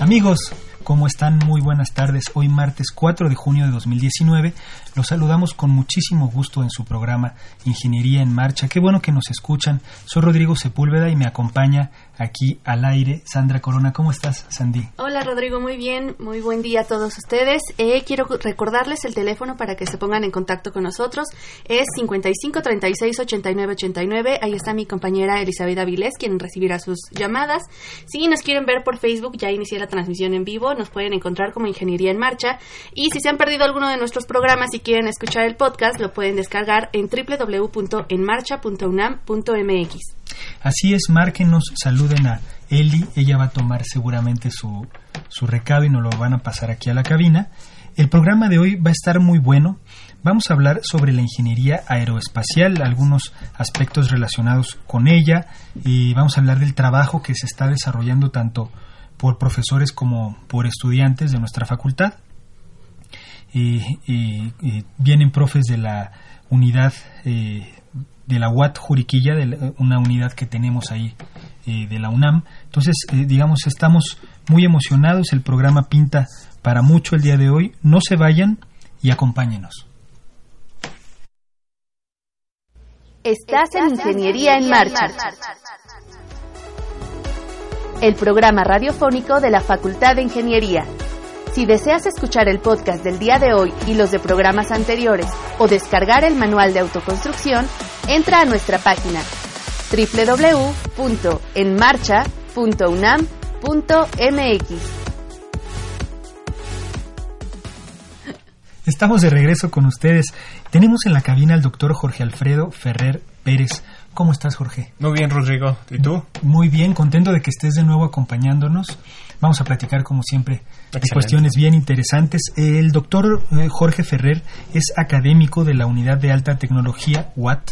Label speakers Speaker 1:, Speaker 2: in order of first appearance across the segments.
Speaker 1: Amigos, ¿cómo están? Muy buenas tardes. Hoy martes 4 de junio de 2019 los saludamos con muchísimo gusto en su programa Ingeniería en Marcha. Qué bueno que nos escuchan. Soy Rodrigo Sepúlveda y me acompaña aquí al aire Sandra Corona. ¿Cómo estás, Sandy?
Speaker 2: Hola, Rodrigo. Muy bien. Muy buen día a todos ustedes. Eh, quiero recordarles el teléfono para que se pongan en contacto con nosotros. Es 55 36 89 89. Ahí está mi compañera Elizabeth Avilés, quien recibirá sus llamadas. Si nos quieren ver por Facebook, ya inicié la transmisión en vivo. Nos pueden encontrar como Ingeniería en Marcha. Y si se han perdido alguno de nuestros programas y quieren escuchar el podcast, lo pueden descargar en www.enmarcha.unam.mx.
Speaker 1: Así es, márquenos, saluden a Eli, ella va a tomar seguramente su, su recado y nos lo van a pasar aquí a la cabina. El programa de hoy va a estar muy bueno. Vamos a hablar sobre la ingeniería aeroespacial, algunos aspectos relacionados con ella y vamos a hablar del trabajo que se está desarrollando tanto por profesores como por estudiantes de nuestra facultad y, vienen profes de la unidad eh, de la UAT Juriquilla, de una unidad que tenemos ahí eh, de la UNAM. Entonces, eh, digamos, estamos muy emocionados, el programa pinta para mucho el día de hoy. No se vayan y acompáñenos.
Speaker 3: Estás en Ingeniería en Marcha. El programa radiofónico de la Facultad de Ingeniería. Si deseas escuchar el podcast del día de hoy y los de programas anteriores o descargar el manual de autoconstrucción, entra a nuestra página www.enmarcha.unam.mx.
Speaker 1: Estamos de regreso con ustedes. Tenemos en la cabina al doctor Jorge Alfredo Ferrer Pérez. ¿Cómo estás, Jorge?
Speaker 4: Muy bien, Rodrigo. ¿Y tú?
Speaker 1: Muy bien, contento de que estés de nuevo acompañándonos. Vamos a platicar, como siempre, de cuestiones bien interesantes. El doctor eh, Jorge Ferrer es académico de la Unidad de Alta Tecnología, UAT,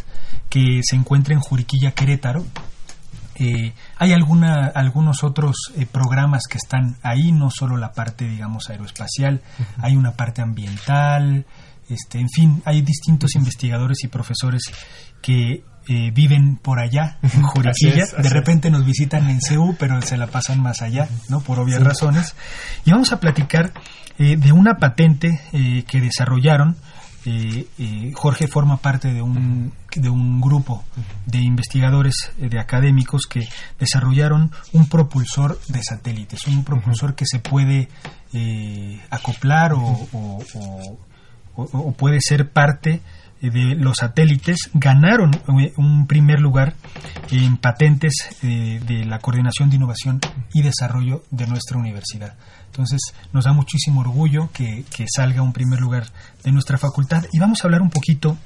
Speaker 1: que se encuentra en Juriquilla, Querétaro. Eh, hay alguna, algunos otros eh, programas que están ahí, no solo la parte, digamos, aeroespacial, hay una parte ambiental, este, en fin, hay distintos investigadores y profesores que eh, viven por allá, en Juriquilla. de repente nos visitan en CEU, pero se la pasan más allá, ¿no? Por obvias razones. Y vamos a platicar eh, de una patente eh, que desarrollaron. Jorge forma parte de un, de un grupo de investigadores, de académicos que desarrollaron un propulsor de satélites, un propulsor que se puede acoplar o, o puede ser parte de los satélites ganaron eh, un primer lugar en patentes eh, de la Coordinación de Innovación y Desarrollo de nuestra universidad. Entonces nos da muchísimo orgullo que, salga un primer lugar de nuestra facultad y vamos a hablar un poquito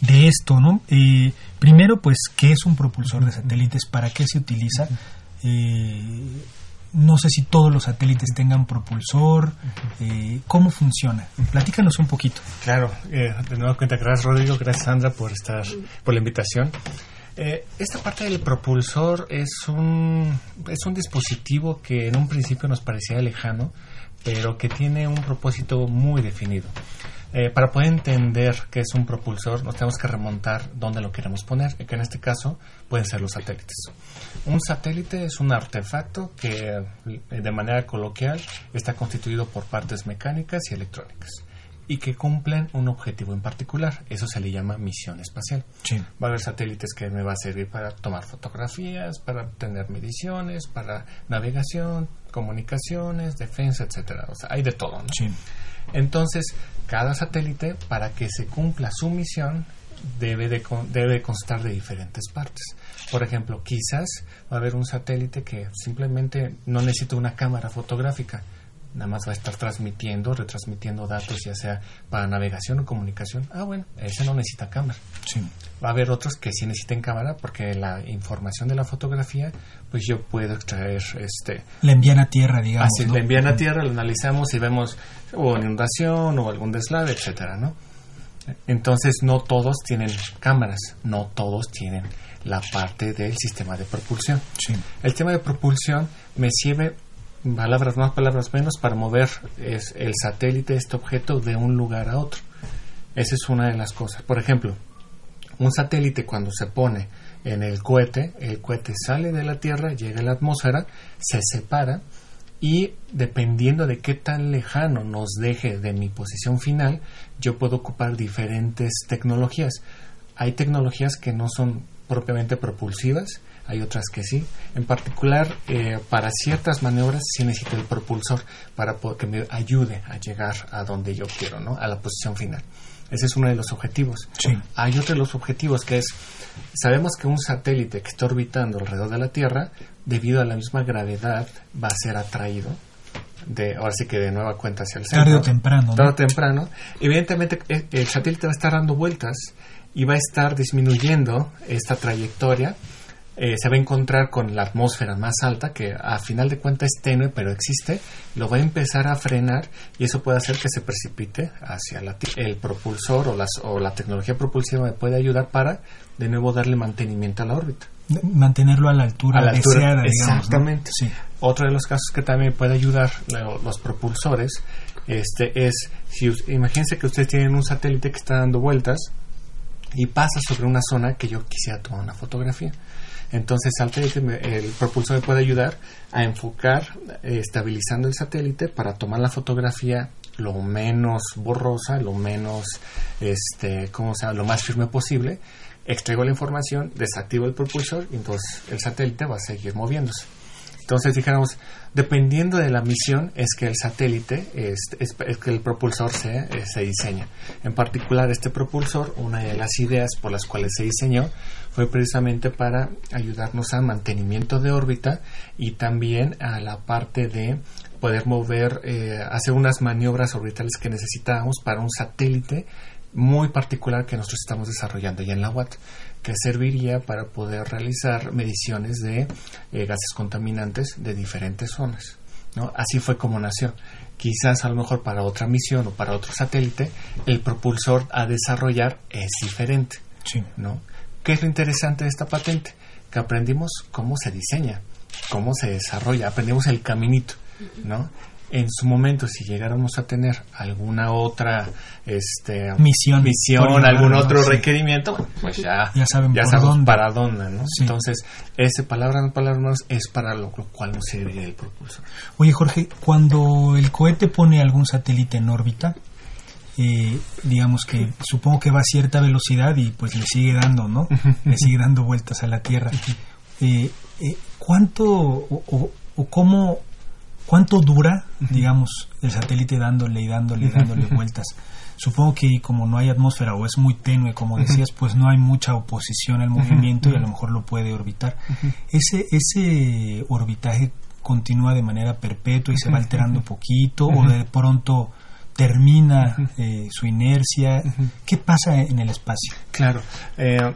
Speaker 1: de esto, ¿no? Eh, primero, pues, ¿qué es un propulsor de satélites? ¿Para qué se utiliza? No sé si todos los satélites tengan propulsor, eh, ¿cómo funciona? Platícanos un poquito.
Speaker 4: Claro, eh, de nuevo cuenta, gracias Rodrigo, gracias Sandra por estar, por la invitación. Eh, esta parte del propulsor es un, es un dispositivo que en un principio nos parecía lejano, pero que tiene un propósito muy definido. Eh, para poder entender qué es un propulsor, nos tenemos que remontar dónde lo queremos poner, que en este caso pueden ser los satélites. Un satélite es un artefacto que, eh, de manera coloquial, está constituido por partes mecánicas y electrónicas, y que cumplen un objetivo en particular. Eso se le llama misión espacial.
Speaker 1: Sí.
Speaker 4: Va a haber satélites que me va a servir para tomar fotografías, para tener mediciones, para navegación, comunicaciones, defensa, etcétera. O sea, hay de todo, ¿no?
Speaker 1: Sí.
Speaker 4: Entonces, cada satélite, para que se cumpla su misión, debe, de, debe constar de diferentes partes. Por ejemplo, quizás va a haber un satélite que simplemente no necesita una cámara fotográfica, nada más va a estar transmitiendo, retransmitiendo datos, ya sea para navegación o comunicación. Ah, bueno, ese no necesita cámara.
Speaker 1: Sí.
Speaker 4: Va a haber otros que sí necesiten cámara porque la información de la fotografía, pues yo puedo extraer este
Speaker 1: La envían a tierra, digamos.
Speaker 4: Así,
Speaker 1: ¿no?
Speaker 4: la envían a tierra, lo analizamos y vemos o inundación o algún deslave, etcétera, ¿no? Entonces no todos tienen cámaras, no todos tienen la parte del sistema de propulsión.
Speaker 1: Sí.
Speaker 4: El tema de propulsión me sirve palabras más, palabras menos para mover es, el satélite, este objeto, de un lugar a otro. Esa es una de las cosas. Por ejemplo, un satélite cuando se pone en el cohete, el cohete sale de la Tierra, llega a la atmósfera, se separa y dependiendo de qué tan lejano nos deje de mi posición final, yo puedo ocupar diferentes tecnologías. Hay tecnologías que no son propiamente propulsivas, hay otras que sí. En particular, eh, para ciertas maniobras sí necesito el propulsor para que me ayude a llegar a donde yo quiero, ¿no? A la posición final. Ese es uno de los objetivos.
Speaker 1: Sí.
Speaker 4: Hay otro de los objetivos que es, sabemos que un satélite que está orbitando alrededor de la Tierra, debido a la misma gravedad, va a ser atraído, de, ahora sí que de nueva cuenta hacia el centro.
Speaker 1: Tarde o temprano, ¿no?
Speaker 4: Tarde o temprano. Evidentemente el, el satélite va a estar dando vueltas y va a estar disminuyendo esta trayectoria. Eh, se va a encontrar con la atmósfera más alta, que a final de cuentas es tenue, pero existe, lo va a empezar a frenar y eso puede hacer que se precipite hacia la el propulsor o, las, o la tecnología propulsiva me puede ayudar para de nuevo darle mantenimiento a la órbita.
Speaker 1: Mantenerlo a la altura,
Speaker 4: A la altura,
Speaker 1: deseada, digamos. ¿no?
Speaker 4: exactamente.
Speaker 1: Sí.
Speaker 4: Otro de los casos que también puede ayudar lo- los propulsores este es si imagínense que ustedes tienen un satélite que está dando vueltas y pasa sobre una zona que yo quisiera tomar una fotografía. Entonces satélite el propulsor me puede ayudar a enfocar eh, estabilizando el satélite para tomar la fotografía lo menos borrosa, lo menos este, ¿cómo se llama? lo más firme posible. Extraigo la información, desactivo el propulsor y entonces el satélite va a seguir moviéndose. Entonces, dijéramos, dependiendo de la misión, es que el satélite, es, es- que el propulsor se, eh, se diseña. En particular, este propulsor, una de las ideas por las cuales se diseñó, fue precisamente para ayudarnos a mantenimiento de órbita y también a la parte de poder mover, eh, hacer unas maniobras orbitales que necesitábamos para un satélite muy particular que nosotros estamos desarrollando ya en la UAT, que serviría para poder realizar mediciones de eh, gases contaminantes de diferentes zonas. ¿no? Así fue como nació. Quizás a lo mejor para otra misión o para otro satélite, el propulsor a desarrollar es diferente.
Speaker 1: Sí.
Speaker 4: ¿no? ¿Qué es lo interesante de esta patente? Que aprendimos cómo se diseña, cómo se desarrolla, aprendimos el caminito, ¿no? En su momento, si llegáramos a tener alguna otra este,
Speaker 1: Misión.
Speaker 4: algún otro
Speaker 1: sí.
Speaker 4: requerimiento, bueno, pues ya,
Speaker 1: Ya saben por
Speaker 4: sabemos
Speaker 1: dónde.
Speaker 4: para dónde, ¿no?
Speaker 1: Sí.
Speaker 4: Entonces, ese palabra no palabra no es para lo, lo cual nos serviría el propulsor.
Speaker 1: Oye, Jorge, cuando el cohete pone algún satélite en órbita, eh, digamos que supongo que va a cierta velocidad y pues le sigue dando, ¿no? le sigue dando vueltas a la Tierra. Eh, eh, ¿Cuánto o, o- o cómo, cuánto dura, digamos, el satélite dándole y dándole y dándole vueltas? Supongo que como no hay atmósfera o es muy tenue, como decías, pues no hay mucha oposición al movimiento y a lo mejor lo puede orbitar. Ese, ese orbitaje continúa de manera perpetua y se va alterando poquito o de pronto termina eh, su inercia. ¿Qué pasa en el espacio?
Speaker 4: Claro. Eh,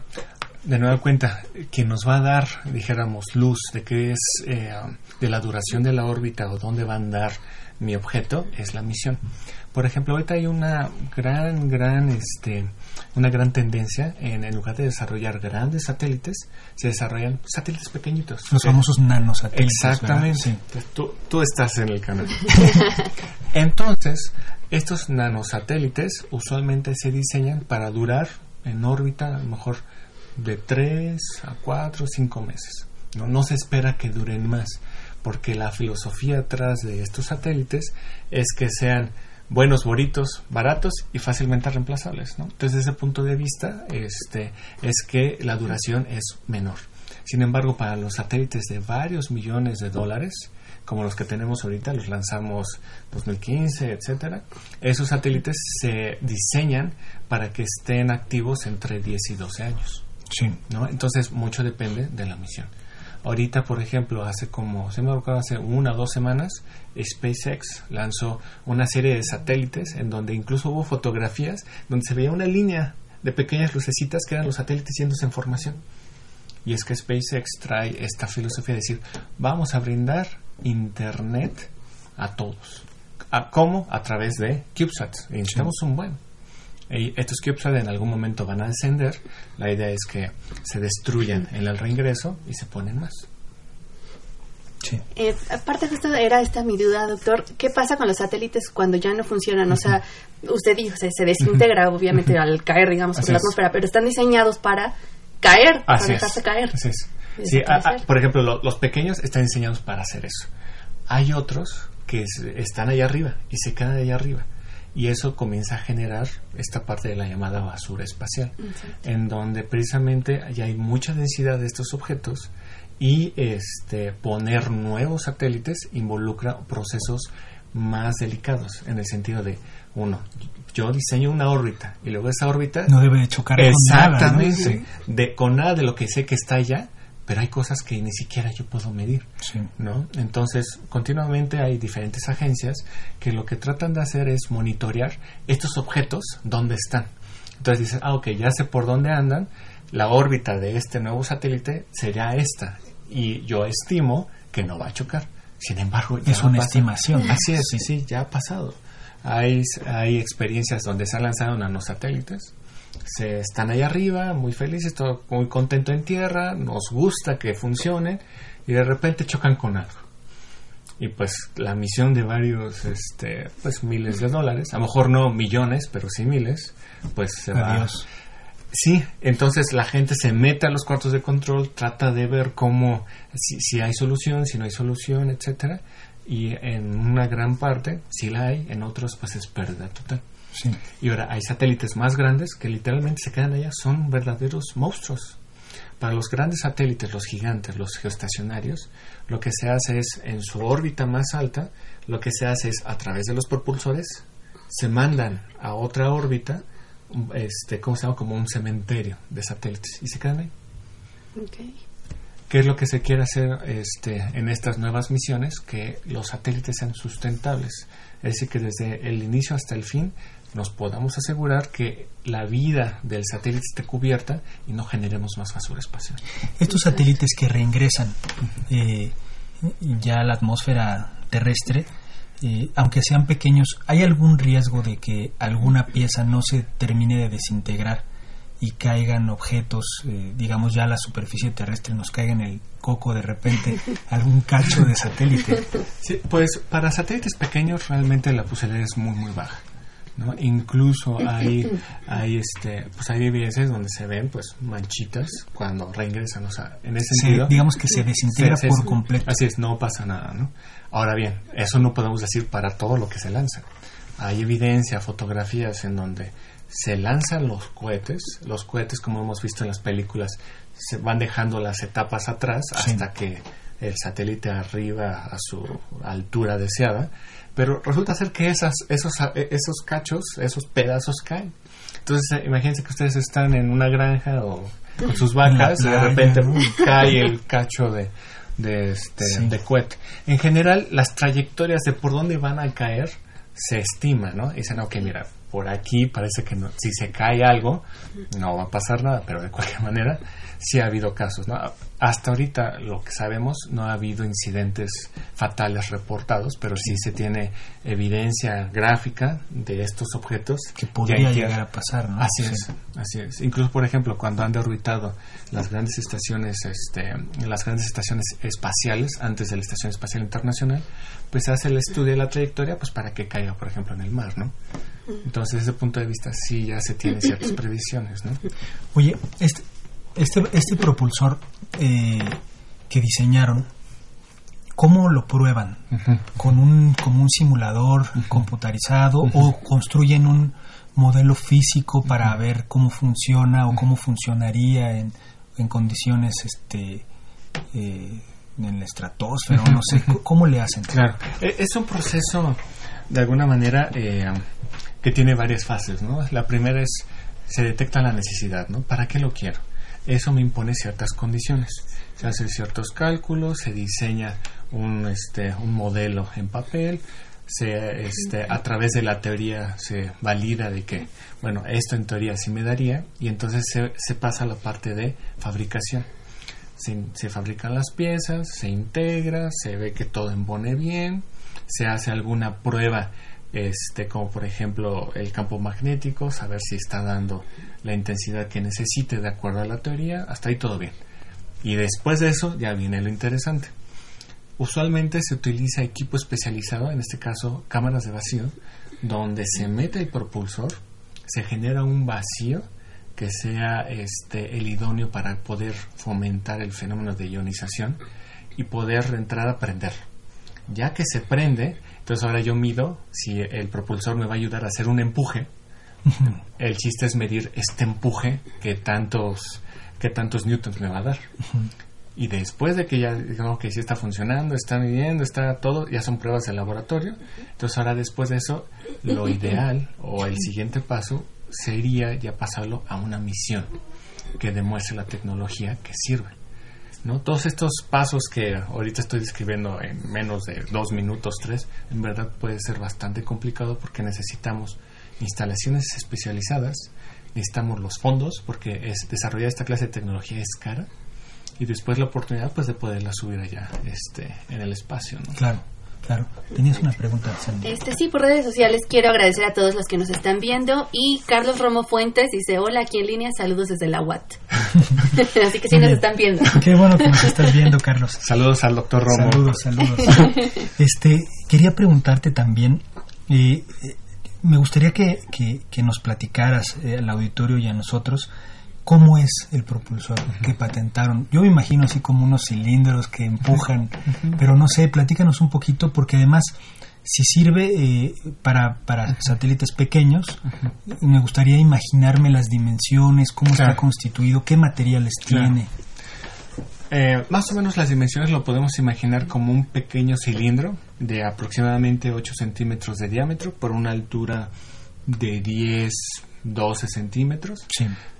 Speaker 4: de nueva cuenta, quien nos va a dar, dijéramos, luz de qué es, eh, de la duración de la órbita o dónde va a andar mi objeto, es la misión. Por ejemplo, ahorita hay una gran, gran, este, una gran tendencia en, en lugar de desarrollar grandes satélites, se desarrollan satélites pequeñitos.
Speaker 1: Los
Speaker 4: Sí.
Speaker 1: famosos nanosatélites.
Speaker 4: Exactamente. Entonces, Tú, tú estás en el canal. Entonces, estos nanosatélites usualmente se diseñan para durar en órbita a lo mejor de 3 a 4 o 5 meses. ¿no? no se espera que duren más, porque la filosofía atrás de estos satélites es que sean buenos boritos, baratos y fácilmente reemplazables. ¿no? Entonces, desde ese punto de vista, este, es que la duración es menor. Sin embargo, para los satélites de varios millones de dólares, como los que tenemos ahorita, los lanzamos 2015, etcétera, esos satélites se diseñan para que estén activos entre 10 y 12 años.
Speaker 1: Sí.
Speaker 4: ¿no? Entonces, mucho depende de la misión. Ahorita, por ejemplo, hace como, se me acuerdo, hace una o dos semanas, SpaceX lanzó una serie de satélites en donde incluso hubo fotografías donde se veía una línea de pequeñas lucecitas que eran los satélites yéndose en formación. Y es que SpaceX trae esta filosofía de decir, vamos a brindar Internet a todos. ¿A ¿Cómo? A través de CubeSats. Y necesitamos un buen. Y estos CubeSats en algún momento van a descender. La idea es que se destruyan en el reingreso y se ponen más.
Speaker 1: Sí.
Speaker 2: Eh, aparte de esto era esta mi duda, doctor, ¿qué pasa con los satélites cuando ya no funcionan? O sea, usted dijo, se, se desintegra obviamente al caer, digamos, por la
Speaker 4: es.
Speaker 2: atmósfera, pero están diseñados para caer, para
Speaker 4: es.
Speaker 2: dejarse caer.
Speaker 4: Así es.
Speaker 2: Y
Speaker 4: Sí, a- a-
Speaker 2: desaparecer.
Speaker 4: por ejemplo, lo- los pequeños están diseñados para hacer eso. Hay otros que es- están allá arriba y se quedan allá arriba. Y eso comienza a generar esta parte de la llamada basura espacial, en donde precisamente ya hay mucha densidad de estos objetos y este poner nuevos satélites involucra procesos más delicados en el sentido de uno yo diseño una órbita y luego esa órbita
Speaker 1: No debe de chocar con nada. ¿no?
Speaker 4: Exactamente. De, con nada de lo que sé que está allá, pero hay cosas que ni siquiera yo puedo medir.
Speaker 1: Sí.
Speaker 4: ¿no? Entonces, continuamente hay diferentes agencias que lo que tratan de hacer es monitorear estos objetos, dónde están. Entonces dices, ah, ok, ya sé por dónde andan, la órbita de este nuevo satélite sería esta, y yo estimo que no va a chocar. Sin embargo, ya
Speaker 1: Es una
Speaker 4: pasa.
Speaker 1: estimación.
Speaker 4: Así es, sí, sí, ya ha pasado. Hay, hay experiencias donde se han lanzado nanosatélites, se están ahí arriba, muy felices, todo muy contento en tierra, nos gusta que funcionen y de repente chocan con algo. Y pues la misión de varios, este, pues miles de dólares, a lo mejor no millones, pero sí miles, pues se va. Sí, entonces la gente se mete a los cuartos de control, trata de ver cómo, si, si hay solución, si no hay solución, etcétera, y en una gran parte, si la hay, en otros pues es pérdida total.
Speaker 1: Sí.
Speaker 4: Y ahora hay satélites más grandes que literalmente se quedan allá, son verdaderos monstruos. Para los grandes satélites, los gigantes, los geoestacionarios, lo que se hace es, en su órbita más alta, lo que se hace es, a través de los propulsores, se mandan a otra órbita, este, ¿cómo se llama? Como un cementerio de satélites, y se quedan ahí. ¿Qué es lo que se quiere hacer este, en estas nuevas misiones? Que los satélites sean sustentables. Es decir, que desde el inicio hasta el fin nos podamos asegurar que la vida del satélite esté cubierta y no generemos más basura espacial.
Speaker 1: Estos satélites que reingresan eh, ya a la atmósfera terrestre, eh, aunque sean pequeños, ¿hay algún riesgo de que alguna pieza no se termine de desintegrar y caigan objetos, eh, digamos ya a la superficie terrestre, nos caiga en el coco de repente algún cacho de satélite?
Speaker 4: Sí, pues para satélites pequeños realmente la posibilidad es muy muy baja. ¿No? Incluso hay, hay este, pues hay evidencias donde se ven pues manchitas cuando reingresan, o sea, en ese
Speaker 1: Se-
Speaker 4: sentido.
Speaker 1: digamos que se desintegra por completo.
Speaker 4: Así es, no pasa nada, ¿no? Ahora bien, eso no podemos decir para todo lo que se lanza. Hay evidencia, fotografías en donde se lanzan los cohetes, los cohetes como hemos visto en las películas, se van dejando las etapas atrás
Speaker 1: Sí.
Speaker 4: hasta que el satélite arriba a su altura deseada, pero resulta ser que esas, esos, esos cachos, esos pedazos caen. Entonces, eh, imagínense que ustedes están en una granja o con sus vacas y de repente cae el cacho de, de, este,
Speaker 1: Sí.
Speaker 4: de cohete. En general, las trayectorias de por dónde van a caer se estima, ¿no? Y dicen, ok, mira, por aquí parece que no, si se cae algo, no va a pasar nada, pero de cualquier manera, sí ha habido casos, ¿no? Hasta ahorita, lo que sabemos, no ha habido incidentes fatales reportados, pero sí se tiene evidencia gráfica de estos objetos.
Speaker 1: Que podría llegar a pasar, ¿no?
Speaker 4: Así
Speaker 1: Sí.
Speaker 4: es, así es. Incluso, por ejemplo, cuando han deorbitado las grandes estaciones, este, las grandes estaciones espaciales antes de la Estación Espacial Internacional, pues hace el estudio de la trayectoria, pues para que caiga, por ejemplo, en el mar, ¿no? Entonces, desde ese punto de vista, sí ya se tienen ciertas previsiones, ¿no?
Speaker 1: Oye, este, este, este propulsor eh, que diseñaron, ¿cómo lo prueban? ¿Con un, como un simulador computarizado o construyen un modelo físico para ver cómo funciona o cómo funcionaría en, en condiciones este eh, en la estratosfera, no sé, ¿cómo le hacen?
Speaker 4: Claro, e, es un proceso de alguna manera eh, que tiene varias fases, ¿no? La primera es, se detecta la necesidad, ¿no? ¿Para qué lo quiero? Eso me impone ciertas condiciones. Se hacen ciertos cálculos, se diseña un, este, un modelo en papel, se, este, a través de la teoría se valida de que, bueno, esto en teoría sí me daría, y entonces se, se pasa a la parte de fabricación. Se, se, fabrican las piezas, se integra, se ve que todo embone bien, se hace alguna prueba, este, como por ejemplo el campo magnético, saber si está dando la intensidad que necesite de acuerdo a la teoría, hasta ahí todo bien. Y después de eso ya viene lo interesante Usualmente se utiliza equipo especializado, en este caso cámaras de vacío, donde se mete el propulsor, se genera un vacío que sea este, el idóneo para poder fomentar el fenómeno de ionización y poder entrar a prender. Ya que se prende, entonces ahora yo mido si el propulsor me va a ayudar a hacer un empuje. El chiste es medir este empuje que tantos, que tantos newtons me va a dar. Y después de que ya digamos que sí está funcionando, está midiendo, está todo, ya son pruebas de laboratorio. Entonces ahora después de eso, lo ideal o el siguiente paso sería ya pasarlo a una misión que demuestre la tecnología que sirve. ¿No? Todos estos pasos que ahorita estoy describiendo en menos de dos minutos, tres, en verdad puede ser bastante complicado porque necesitamos instalaciones especializadas, necesitamos los fondos porque es, desarrollar esta clase de tecnología es cara y después la oportunidad pues de poderla subir allá este en el espacio ¿no?
Speaker 1: claro Claro, tenías una pregunta,
Speaker 2: Este sí, por redes sociales quiero agradecer a todos los que nos están viendo y Carlos Romo Fuentes dice, hola, aquí en línea, saludos desde la UAT. Así que sí nos están viendo.
Speaker 1: Qué bueno que nos estás viendo, Carlos.
Speaker 4: Saludos al doctor Romo.
Speaker 1: Saludos, saludos. este, quería preguntarte también, eh, eh, me gustaría que, que, nos platicaras eh, al auditorio y a nosotros cómo es el propulsor que patentaron. Yo me imagino así como unos cilindros que empujan, pero no sé, platícanos un poquito porque además si sirve eh, para, para satélites pequeños, me gustaría imaginarme las dimensiones, cómo está constituido, qué materiales tiene.
Speaker 4: Eh, más o menos las dimensiones lo podemos imaginar como un pequeño cilindro de aproximadamente 8 centímetros de diámetro por una altura de 10 12 centímetros.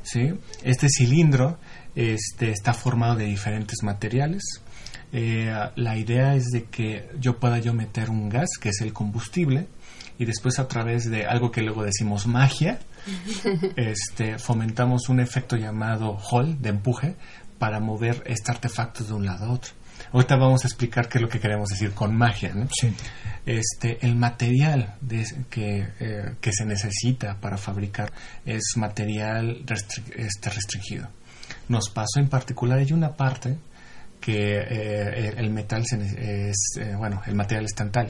Speaker 4: Sí. Este cilindro este, está formado de diferentes materiales. Eh, la idea es de que yo pueda yo meter un gas, que es el combustible, y después a través de algo que luego decimos magia, este, fomentamos un efecto llamado Hall, de empuje, para mover este artefacto de un lado a otro. Ahorita vamos a explicar qué es lo que queremos decir con magia. ¿no?
Speaker 1: Sí.
Speaker 4: Este, el material que, eh, que, se necesita para fabricar es material este, restringido. Nos pasó en particular, hay una parte que eh, el metal es, eh, bueno, el material es tantal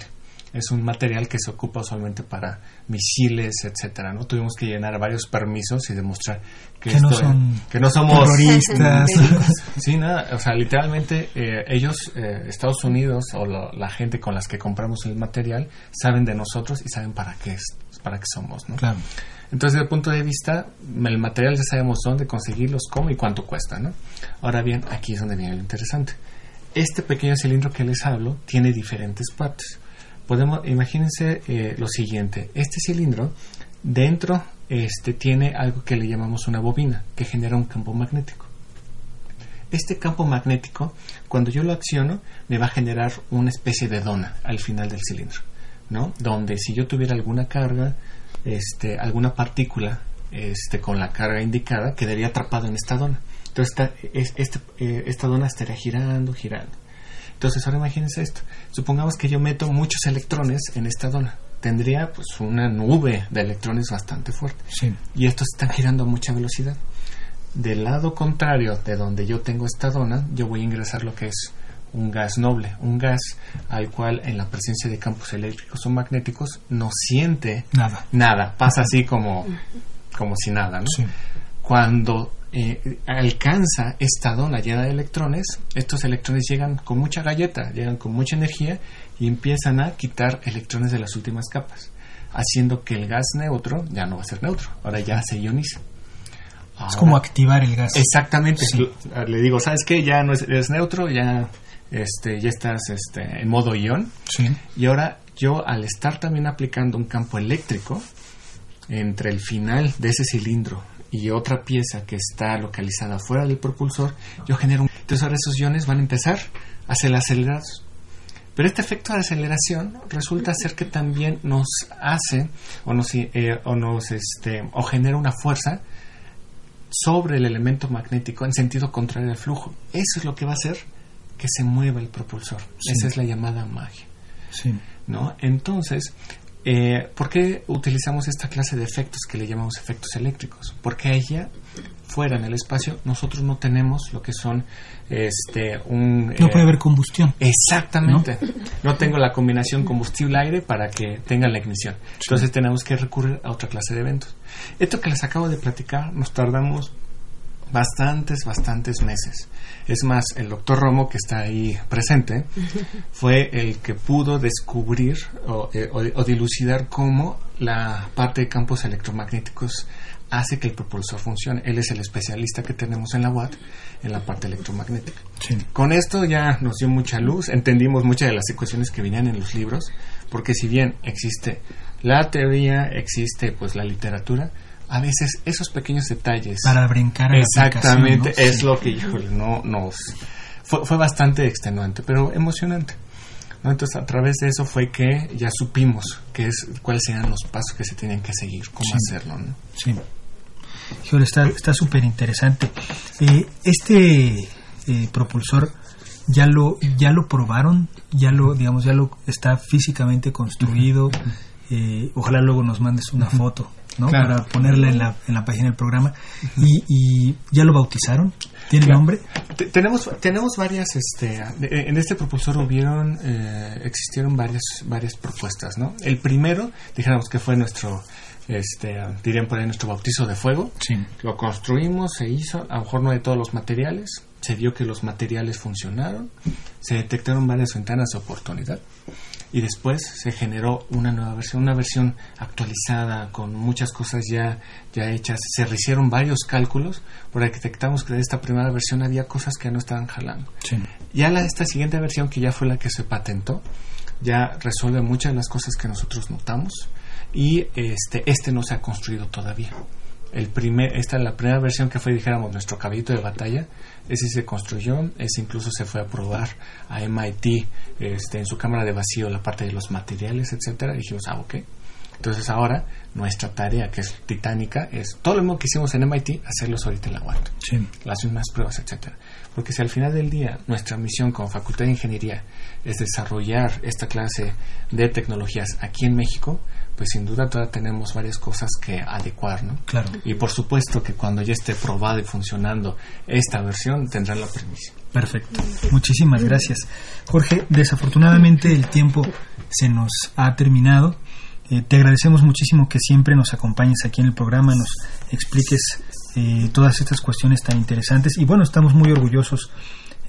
Speaker 4: es un material que se ocupa usualmente para misiles, etcétera, ¿no? Tuvimos que llenar varios permisos y demostrar que,
Speaker 1: no, son
Speaker 4: que no somos
Speaker 1: terroristas.
Speaker 4: sí, nada, o sea, literalmente eh, ellos, eh, Estados Unidos o la gente con las que compramos el material saben de nosotros y saben para qué es, para qué somos, ¿no?
Speaker 1: Claro.
Speaker 4: Entonces, desde el punto de vista, el material ya sabemos dónde conseguirlos, cómo y cuánto cuesta, ¿no? Ahora bien, aquí es donde viene lo interesante. Este pequeño cilindro que les hablo tiene diferentes partes podemos, imagínense eh, lo siguiente, este cilindro dentro este, tiene algo que le llamamos una bobina, que genera un campo magnético. Este campo magnético, cuando yo lo acciono, me va a generar una especie de dona al final del cilindro, ¿no? Donde si yo tuviera alguna carga, este, alguna partícula este, con la carga indicada, quedaría atrapado en esta dona. Entonces esta, eh, esta dona estaría girando, girando. Entonces, ahora imagínense esto. Supongamos que yo meto muchos electrones en esta dona. Tendría pues una nube de electrones bastante fuerte.
Speaker 1: Sí.
Speaker 4: Y estos están girando a mucha velocidad. Del lado contrario de donde yo tengo esta dona, yo voy a ingresar lo que es un gas noble, un gas al cual en la presencia de campos eléctricos o magnéticos no siente
Speaker 1: nada.
Speaker 4: Nada, pasa así como, como si nada, ¿no?
Speaker 1: Sí.
Speaker 4: Cuando eh, alcanza esta dona llena de electrones, estos electrones llegan con mucha galleta, llegan con mucha energía y empiezan a quitar electrones de las últimas capas, haciendo que el gas neutro ya no va a ser neutro, ahora ya se ioniza.
Speaker 1: es como activar el gas.
Speaker 4: Exactamente. Le digo, ¿sabes qué? Ya no es, neutro, ya, este, ya estás este, en modo ion.
Speaker 1: Sí.
Speaker 4: Y ahora yo, al estar también aplicando un campo eléctrico entre el final de ese cilindro y otra pieza que está localizada fuera del propulsor, yo genero un... Entonces ahora esos iones van a empezar a ser acelerados. Pero este efecto de aceleración resulta ser que también nos hace o nos, eh, o nos este, o genera una fuerza sobre el elemento magnético en sentido contrario al flujo. Eso es lo que va a hacer que se mueva el propulsor. Esa es la llamada magia.
Speaker 1: Sí.
Speaker 4: ¿no? Entonces, eh, ¿por qué utilizamos esta clase de efectos que le llamamos efectos eléctricos? Porque allá fuera en el espacio nosotros no tenemos lo que son este un
Speaker 1: no puede eh, haber combustión.
Speaker 4: Exactamente. ¿No? tengo la combinación combustible aire para que tenga la ignición. Entonces tenemos que recurrir a otra clase de eventos. Esto que les acabo de platicar nos tardamos bastantes bastantes meses es más el doctor Romo que está ahí presente fue el que pudo descubrir o, eh, o dilucidar cómo la parte de campos electromagnéticos hace que el propulsor funcione. Él es el especialista que tenemos en la Watt en la parte electromagnética. Con esto ya nos dio mucha luz, entendimos muchas de las ecuaciones que venían en los libros, porque si bien existe la teoría, existe pues la literatura, a veces esos pequeños detalles
Speaker 1: para brincar a
Speaker 4: exactamente es lo que no nos fue, fue, bastante extenuante, pero emocionante. Entonces a través de eso fue que ya supimos qué es cuáles eran los pasos que se tenían que seguir, cómo hacerlo. ¿no?
Speaker 1: Sí está súper interesante. Eh, este eh, propulsor ya lo ya lo probaron, ya lo digamos ya lo está físicamente construido. Eh, ojalá luego nos mandes una foto, ¿no? Para ponerla en la, en la página del programa. y, ya lo bautizaron? ¿Tiene nombre?
Speaker 4: tenemos tenemos varias este en este propulsor hubieron existieron varias varias propuestas, ¿no? El primero, dijéramos que fue nuestro este, dirían por ahí nuestro bautizo de fuego. Lo construimos, se hizo, a lo mejor no de todos los materiales, se vio que los materiales funcionaron, se detectaron varias ventanas de oportunidad y después se generó una nueva versión, una versión actualizada con muchas cosas ya, ya hechas. Se hicieron varios cálculos porque detectamos que de esta primera versión había cosas que no estaban jalando. Ya la, esta siguiente versión, que ya fue la que se patentó, ya resuelve muchas de las cosas que nosotros notamos y este, este no se ha construido todavía. El primer, esta es la primera versión que fue, dijéramos, nuestro caballito de batalla. Ese se construyó, ese incluso se fue a probar a MIT este, en su cámara de vacío la parte de los materiales, etcétera. Y dijimos, ah, ok. Entonces ahora nuestra tarea, que es titánica, es todo lo mismo que hicimos en MIT, hacerlos ahorita en la UAT. Las mismas pruebas, etcétera. Porque si al final del día nuestra misión como Facultad de Ingeniería es desarrollar esta clase de tecnologías aquí en México, pues sin duda todavía tenemos varias cosas que adecuar, ¿no?
Speaker 1: Claro.
Speaker 4: Y por supuesto que cuando ya esté probada y funcionando esta versión, tendrá la permisión.
Speaker 1: Perfecto. Muchísimas gracias. Jorge, desafortunadamente el tiempo se nos ha terminado. Eh, te agradecemos muchísimo que siempre nos acompañes aquí en el programa, nos expliques eh, todas estas cuestiones tan interesantes. Y bueno, estamos muy orgullosos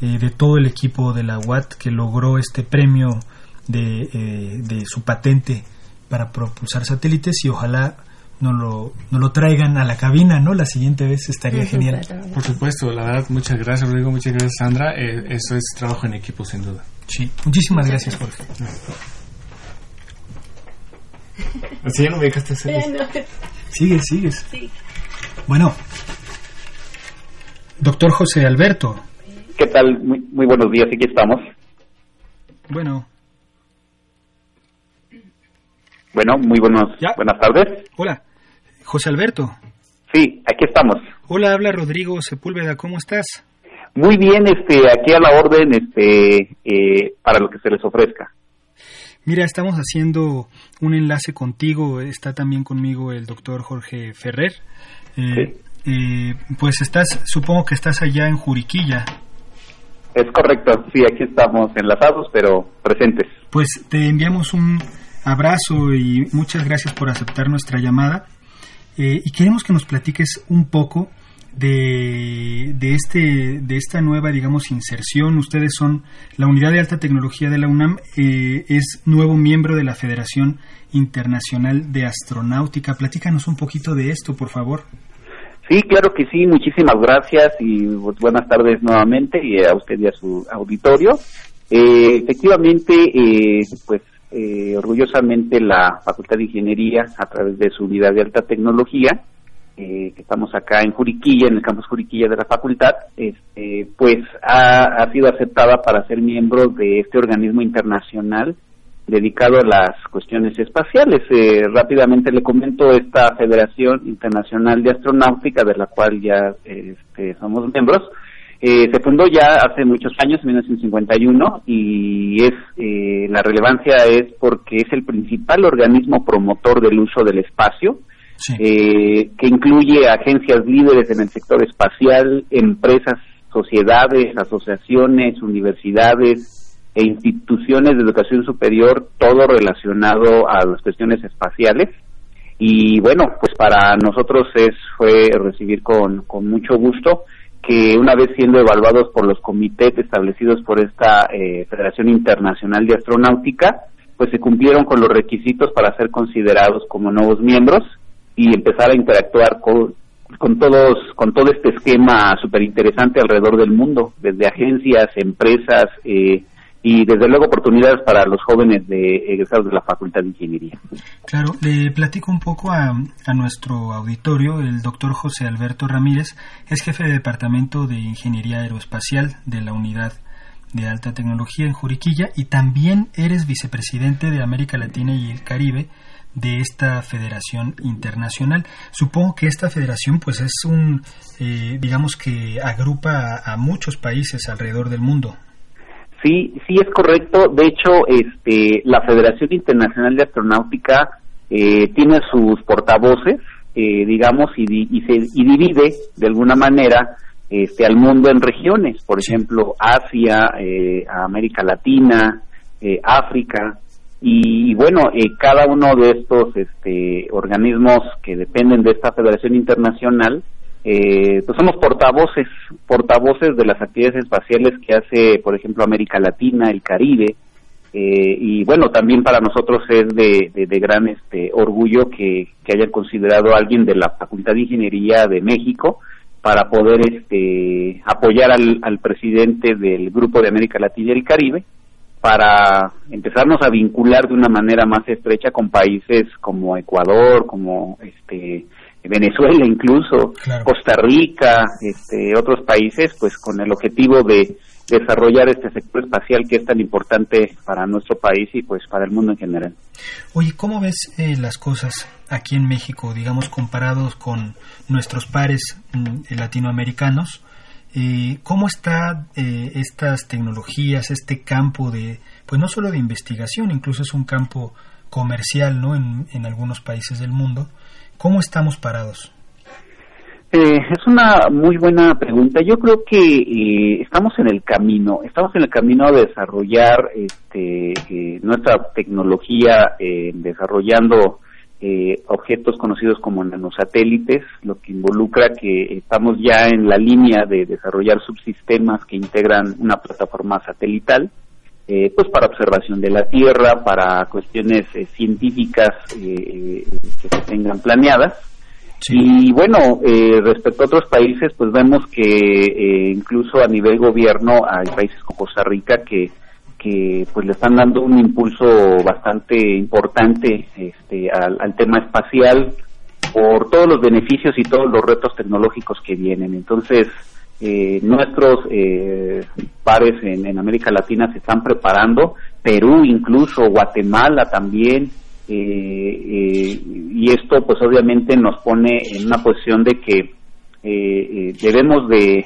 Speaker 1: eh, de todo el equipo de la UAT que logró este premio de, de su patente para propulsar satélites y ojalá no lo, no lo traigan a la cabina, ¿no? La siguiente vez estaría genial.
Speaker 4: Por supuesto, la verdad, muchas gracias, Rodrigo, muchas gracias, Sandra. Eh, eso es trabajo en equipo, sin duda.
Speaker 1: Sí, muchísimas gracias, Jorge.
Speaker 4: Así ya no me dejaste hacer
Speaker 1: Sigues, sigues. Bueno, doctor José Alberto.
Speaker 5: ¿Qué tal? Muy, muy buenos días, aquí estamos.
Speaker 1: Bueno,
Speaker 5: bueno, muy buenos, buenas tardes.
Speaker 1: Hola, José Alberto.
Speaker 5: Sí, aquí estamos.
Speaker 1: Hola, habla Rodrigo Sepúlveda, ¿cómo estás?
Speaker 5: Muy bien, este, aquí a la orden, este, eh, para lo que se les ofrezca.
Speaker 1: Mira, estamos haciendo un enlace contigo, está también conmigo el doctor Jorge Ferrer. Eh, eh, pues estás, supongo que estás allá en Juriquilla.
Speaker 5: Es correcto, sí, aquí estamos enlazados, pero presentes.
Speaker 1: Pues te enviamos un abrazo y muchas gracias por aceptar nuestra llamada. Eh, y queremos que nos platiques un poco de, de, este, de esta nueva, digamos, inserción. Ustedes son la Unidad de Alta Tecnología de la UNAM, eh, es nuevo miembro de la Federación Internacional de Astronáutica. Platícanos un poquito de esto, por favor.
Speaker 5: Sí, claro que sí. Muchísimas gracias y buenas tardes nuevamente y a usted y a su auditorio. Eh, efectivamente, eh, pues eh, orgullosamente la Facultad de Ingeniería, a través de su unidad de alta tecnología, eh, que estamos acá en Juriquilla, en el campus Juriquilla de la facultad, este, pues ha, ha, sido aceptada para ser miembro de este organismo internacional dedicado a las cuestiones espaciales. Eh, rápidamente le comento esta Federación Internacional de Astronáutica, de la cual ya este, somos miembros, eh, se fundó ya hace muchos años, en 1951, y es eh, la relevancia es porque es el principal organismo promotor del uso del espacio, eh, que incluye agencias líderes en el sector espacial, empresas, sociedades, asociaciones, universidades e instituciones de educación superior, todo relacionado a las cuestiones espaciales. Y bueno, pues para nosotros es fue recibir con, con mucho gusto que una vez siendo evaluados por los comités establecidos por esta eh, Federación Internacional de Astronáutica, pues se cumplieron con los requisitos para ser considerados como nuevos miembros y empezar a interactuar con, con todos con todo este esquema súper interesante alrededor del mundo, desde agencias, empresas, eh, y desde luego oportunidades para los jóvenes de egresados de la Facultad de Ingeniería.
Speaker 1: Claro, le platico un poco a, a, nuestro auditorio. El doctor José Alberto Ramírez es jefe de Departamento de Ingeniería Aeroespacial de la Unidad de Alta Tecnología en Juriquilla y también eres vicepresidente de América Latina y el Caribe de esta federación internacional. Supongo que esta federación pues es un, eh, digamos que agrupa a, a muchos países alrededor del mundo.
Speaker 5: Sí, sí es correcto. De hecho, este, la Federación Internacional de Astronáutica eh, tiene sus portavoces, eh, digamos, y, y, se, y divide de alguna manera este, al mundo en regiones. Por ejemplo, Asia, eh, América Latina, eh, África. Y, y bueno, eh, cada uno de estos este, organismos que dependen de esta Federación Internacional eh, pues somos portavoces, portavoces de las actividades espaciales que hace, por ejemplo, América Latina, el Caribe, eh, y bueno, también para nosotros es de, de, gran este, orgullo que, que, hayan considerado a alguien de la Facultad de Ingeniería de México para poder este, apoyar al, al presidente del Grupo de América Latina y el Caribe para empezarnos a vincular de una manera más estrecha con países como Ecuador, como este Venezuela incluso, Costa Rica, este, otros países, pues con el objetivo de desarrollar este sector espacial que es tan importante para nuestro país y pues para el mundo en general.
Speaker 1: Oye, ¿cómo ves eh, las cosas aquí en México, digamos, comparados con nuestros pares mm, latinoamericanos? Eh, ¿Cómo está eh, estas tecnologías, este campo de, pues no solo de investigación, incluso es un campo comercial, ¿no? En, en algunos países del mundo. ¿Cómo estamos parados?
Speaker 5: Eh, es una muy buena pregunta. Yo creo que eh, estamos en el camino, estamos en el camino de desarrollar este, eh, nuestra tecnología, eh, desarrollando objetos conocidos como nanosatélites, lo que involucra que estamos ya en la línea de desarrollar subsistemas que integran una plataforma satelital eh, pues para observación de la Tierra, para cuestiones eh, científicas eh, que se tengan planeadas. Y bueno, respecto a otros países, pues vemos que incluso a nivel gobierno hay países como Costa Rica que que pues le están dando un impulso bastante importante este, al, al tema espacial por todos los beneficios y todos los retos tecnológicos que vienen. Entonces, eh, nuestros eh, pares en, América Latina se están preparando, Perú incluso, Guatemala también, eh, eh, y esto pues obviamente nos pone en una posición de que debemos de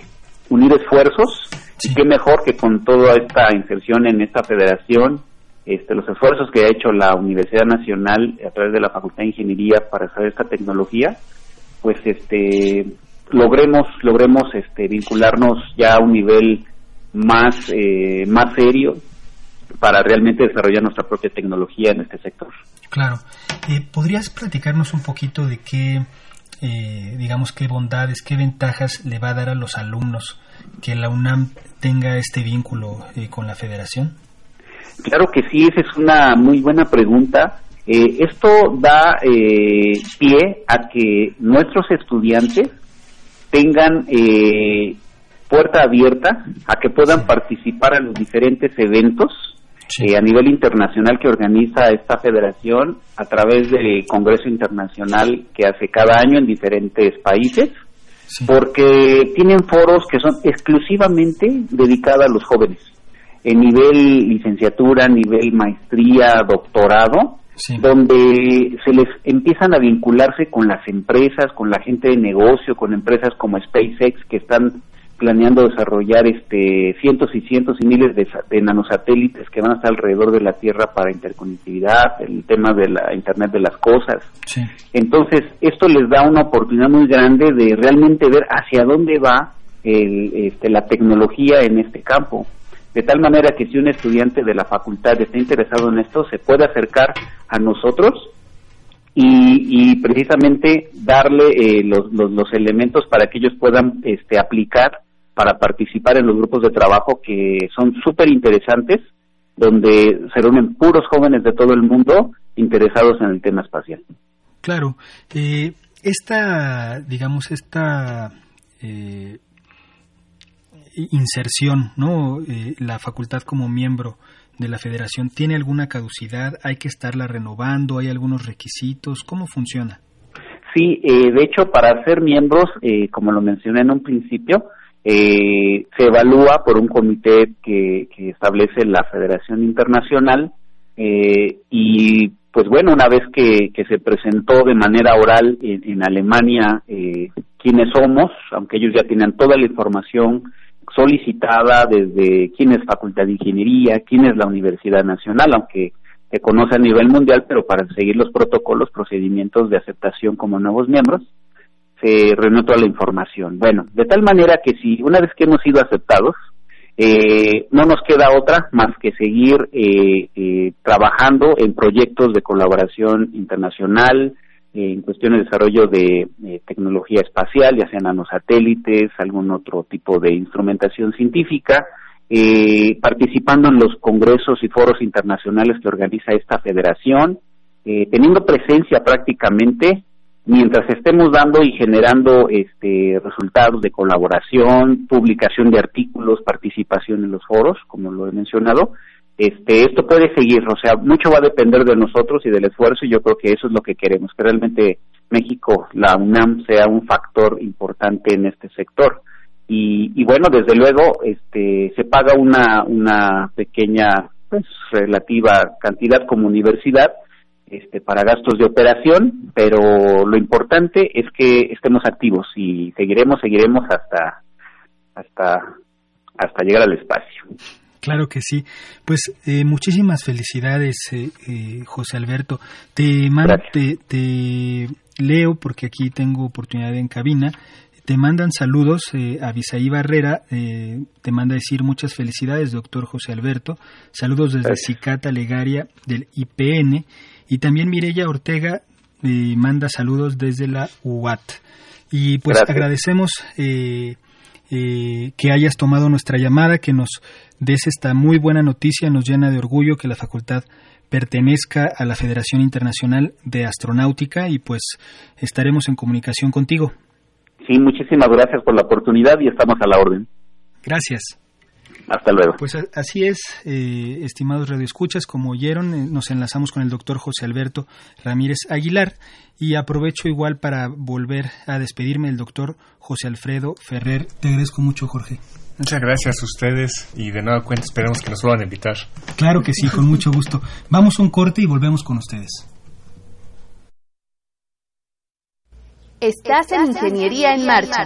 Speaker 5: unir esfuerzos, y qué mejor que con toda esta inserción en esta federación, este, los esfuerzos que ha hecho la Universidad Nacional a través de la Facultad de Ingeniería para hacer esta tecnología, pues este logremos logremos este vincularnos ya a un nivel más eh, más serio para realmente desarrollar nuestra propia tecnología en este sector.
Speaker 1: Claro. Eh, ¿Podrías platicarnos un poquito de qué eh, digamos, qué bondades, qué ventajas le va a dar a los alumnos que la UNAM tenga este vínculo eh, con la federación?
Speaker 5: Claro que sí, esa es una muy buena pregunta. Eh, esto da pie a que nuestros estudiantes tengan puerta abierta a que puedan participar en los diferentes eventos a nivel internacional que organiza esta federación a través del Congreso Internacional que hace cada año en diferentes países, porque tienen foros que son exclusivamente dedicados a los jóvenes, en nivel licenciatura, nivel maestría, doctorado, donde se les empiezan a vincularse con las empresas, con la gente de negocio, con empresas como SpaceX que están planeando desarrollar este cientos y cientos y miles de, nanosatélites que van a estar alrededor de la Tierra para interconectividad, el tema de la Internet de las cosas. Entonces, esto les da una oportunidad muy grande de realmente ver hacia dónde va este, la tecnología en este campo. De tal manera que si un estudiante de la facultad está interesado en esto, se puede acercar a nosotros y, precisamente darle eh, los, los, elementos para que ellos puedan este, aplicar para participar en los grupos de trabajo que son súper interesantes, donde se reúnen puros jóvenes de todo el mundo interesados en el tema espacial.
Speaker 1: Claro, eh, esta, digamos, esta eh, inserción, ¿no? Eh, la facultad como miembro de la federación, ¿tiene alguna caducidad? ¿Hay que estarla renovando? ¿Hay algunos requisitos? ¿Cómo funciona?
Speaker 5: Sí, de hecho, para ser miembros, como lo mencioné en un principio, eh, se evalúa por un comité que, establece la Federación Internacional eh, y pues bueno, una vez que, se presentó de manera oral en, Alemania eh, quiénes somos, aunque ellos ya tenían toda la información solicitada desde quién es Facultad de Ingeniería, quién es la Universidad Nacional, aunque se conoce a nivel mundial, pero para seguir los protocolos, procedimientos de aceptación como nuevos miembros, se reunió toda la información. Bueno, de tal manera que si una vez que hemos sido aceptados, eh, no nos queda otra más que seguir eh, eh, trabajando en proyectos de colaboración internacional, en cuestiones de desarrollo de tecnología espacial, ya sean nanosatélites, algún otro tipo de instrumentación científica, participando en los congresos y foros internacionales que organiza esta federación, teniendo presencia prácticamente mientras estemos dando y generando este resultados de colaboración, publicación de artículos, participación en los foros, como lo he mencionado, este esto puede seguir, o sea, mucho va a depender de nosotros y del esfuerzo y yo creo que eso es lo que queremos, que realmente México, la UNAM sea un factor importante en este sector. Y, y bueno, desde luego, este se paga una una pequeña pues relativa cantidad como universidad, este, para gastos de operación, pero lo importante es que estemos activos y seguiremos, seguiremos hasta, hasta, hasta llegar al espacio.
Speaker 1: Claro que sí. Pues eh, muchísimas felicidades, eh, eh, José Alberto. Te, te, te, leo porque aquí tengo oportunidad en cabina. Te mandan saludos a Visaí Barrera, te manda decir muchas felicidades, doctor José Alberto. Saludos desde Cicata Legaria del IPN y también Mirella Ortega eh, manda saludos desde la UAT. Y pues agradecemos eh, eh, que hayas tomado nuestra llamada, que nos des esta muy buena noticia, nos llena de orgullo que la facultad pertenezca a la Federación Internacional de Astronáutica y pues estaremos en comunicación contigo.
Speaker 5: Sí, muchísimas gracias por la oportunidad y estamos a la orden.
Speaker 1: Gracias.
Speaker 5: Hasta luego.
Speaker 1: Pues así es, eh, estimados radioescuchas, como oyeron, eh, nos enlazamos con el doctor José Alberto Ramírez Aguilar y aprovecho igual para volver a despedirme del doctor José Alfredo Ferrer. Te agradezco mucho, Jorge.
Speaker 4: Muchas gracias a ustedes y de nueva cuenta esperemos que nos vuelvan a invitar.
Speaker 1: Claro que sí, con mucho gusto. Vamos a un corte y volvemos con ustedes.
Speaker 3: Estás en Ingeniería en Marcha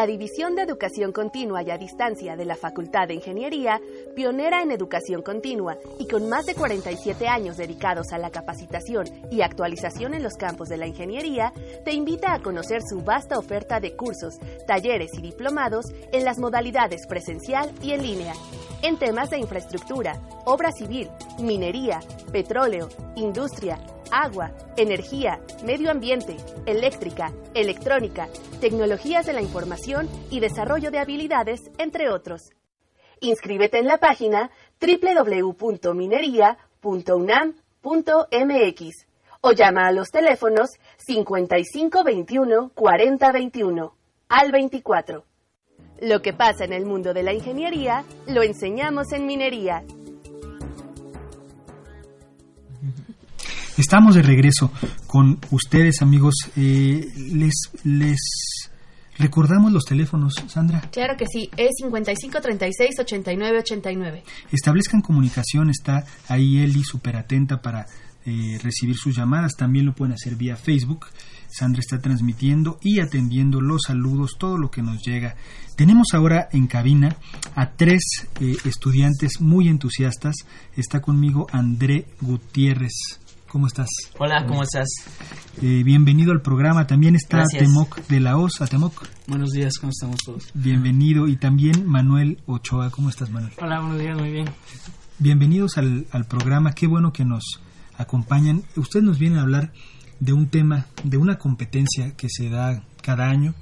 Speaker 3: La División de Educación Continua y a Distancia de la Facultad de Ingeniería, pionera en educación continua y con más de 47 años dedicados a la capacitación y actualización en los campos de la ingeniería, te invita a conocer su vasta oferta de cursos, talleres y diplomados en las modalidades presencial y en línea, en temas de infraestructura, obra civil, minería, petróleo, industria, agua, energía, medio ambiente, eléctrica, electrónica, tecnologías de la información y desarrollo de habilidades, entre otros. Inscríbete en la página www.minería.unam.mx o llama a los teléfonos 5521 4021 al 24. Lo que pasa en el mundo de la ingeniería lo enseñamos en minería.
Speaker 1: Estamos de regreso con ustedes, amigos. Eh, les, les recordamos los teléfonos, Sandra.
Speaker 2: Claro que sí, es 55 36 89 89.
Speaker 1: Establezcan comunicación, está ahí Eli súper atenta para eh, recibir sus llamadas. También lo pueden hacer vía Facebook. Sandra está transmitiendo y atendiendo los saludos, todo lo que nos llega. Tenemos ahora en cabina a tres eh, estudiantes muy entusiastas. Está conmigo André Gutiérrez. ¿Cómo estás?
Speaker 6: Hola, ¿cómo estás?
Speaker 1: Eh, bienvenido al programa. También está Temoc de la OS. Temoc.
Speaker 7: Buenos días, ¿cómo estamos todos?
Speaker 1: Bienvenido. Y también Manuel Ochoa. ¿Cómo estás, Manuel?
Speaker 7: Hola, buenos días, muy bien.
Speaker 1: Bienvenidos al, al programa. Qué bueno que nos acompañan. Ustedes nos vienen a hablar de un tema, de una competencia que se da cada año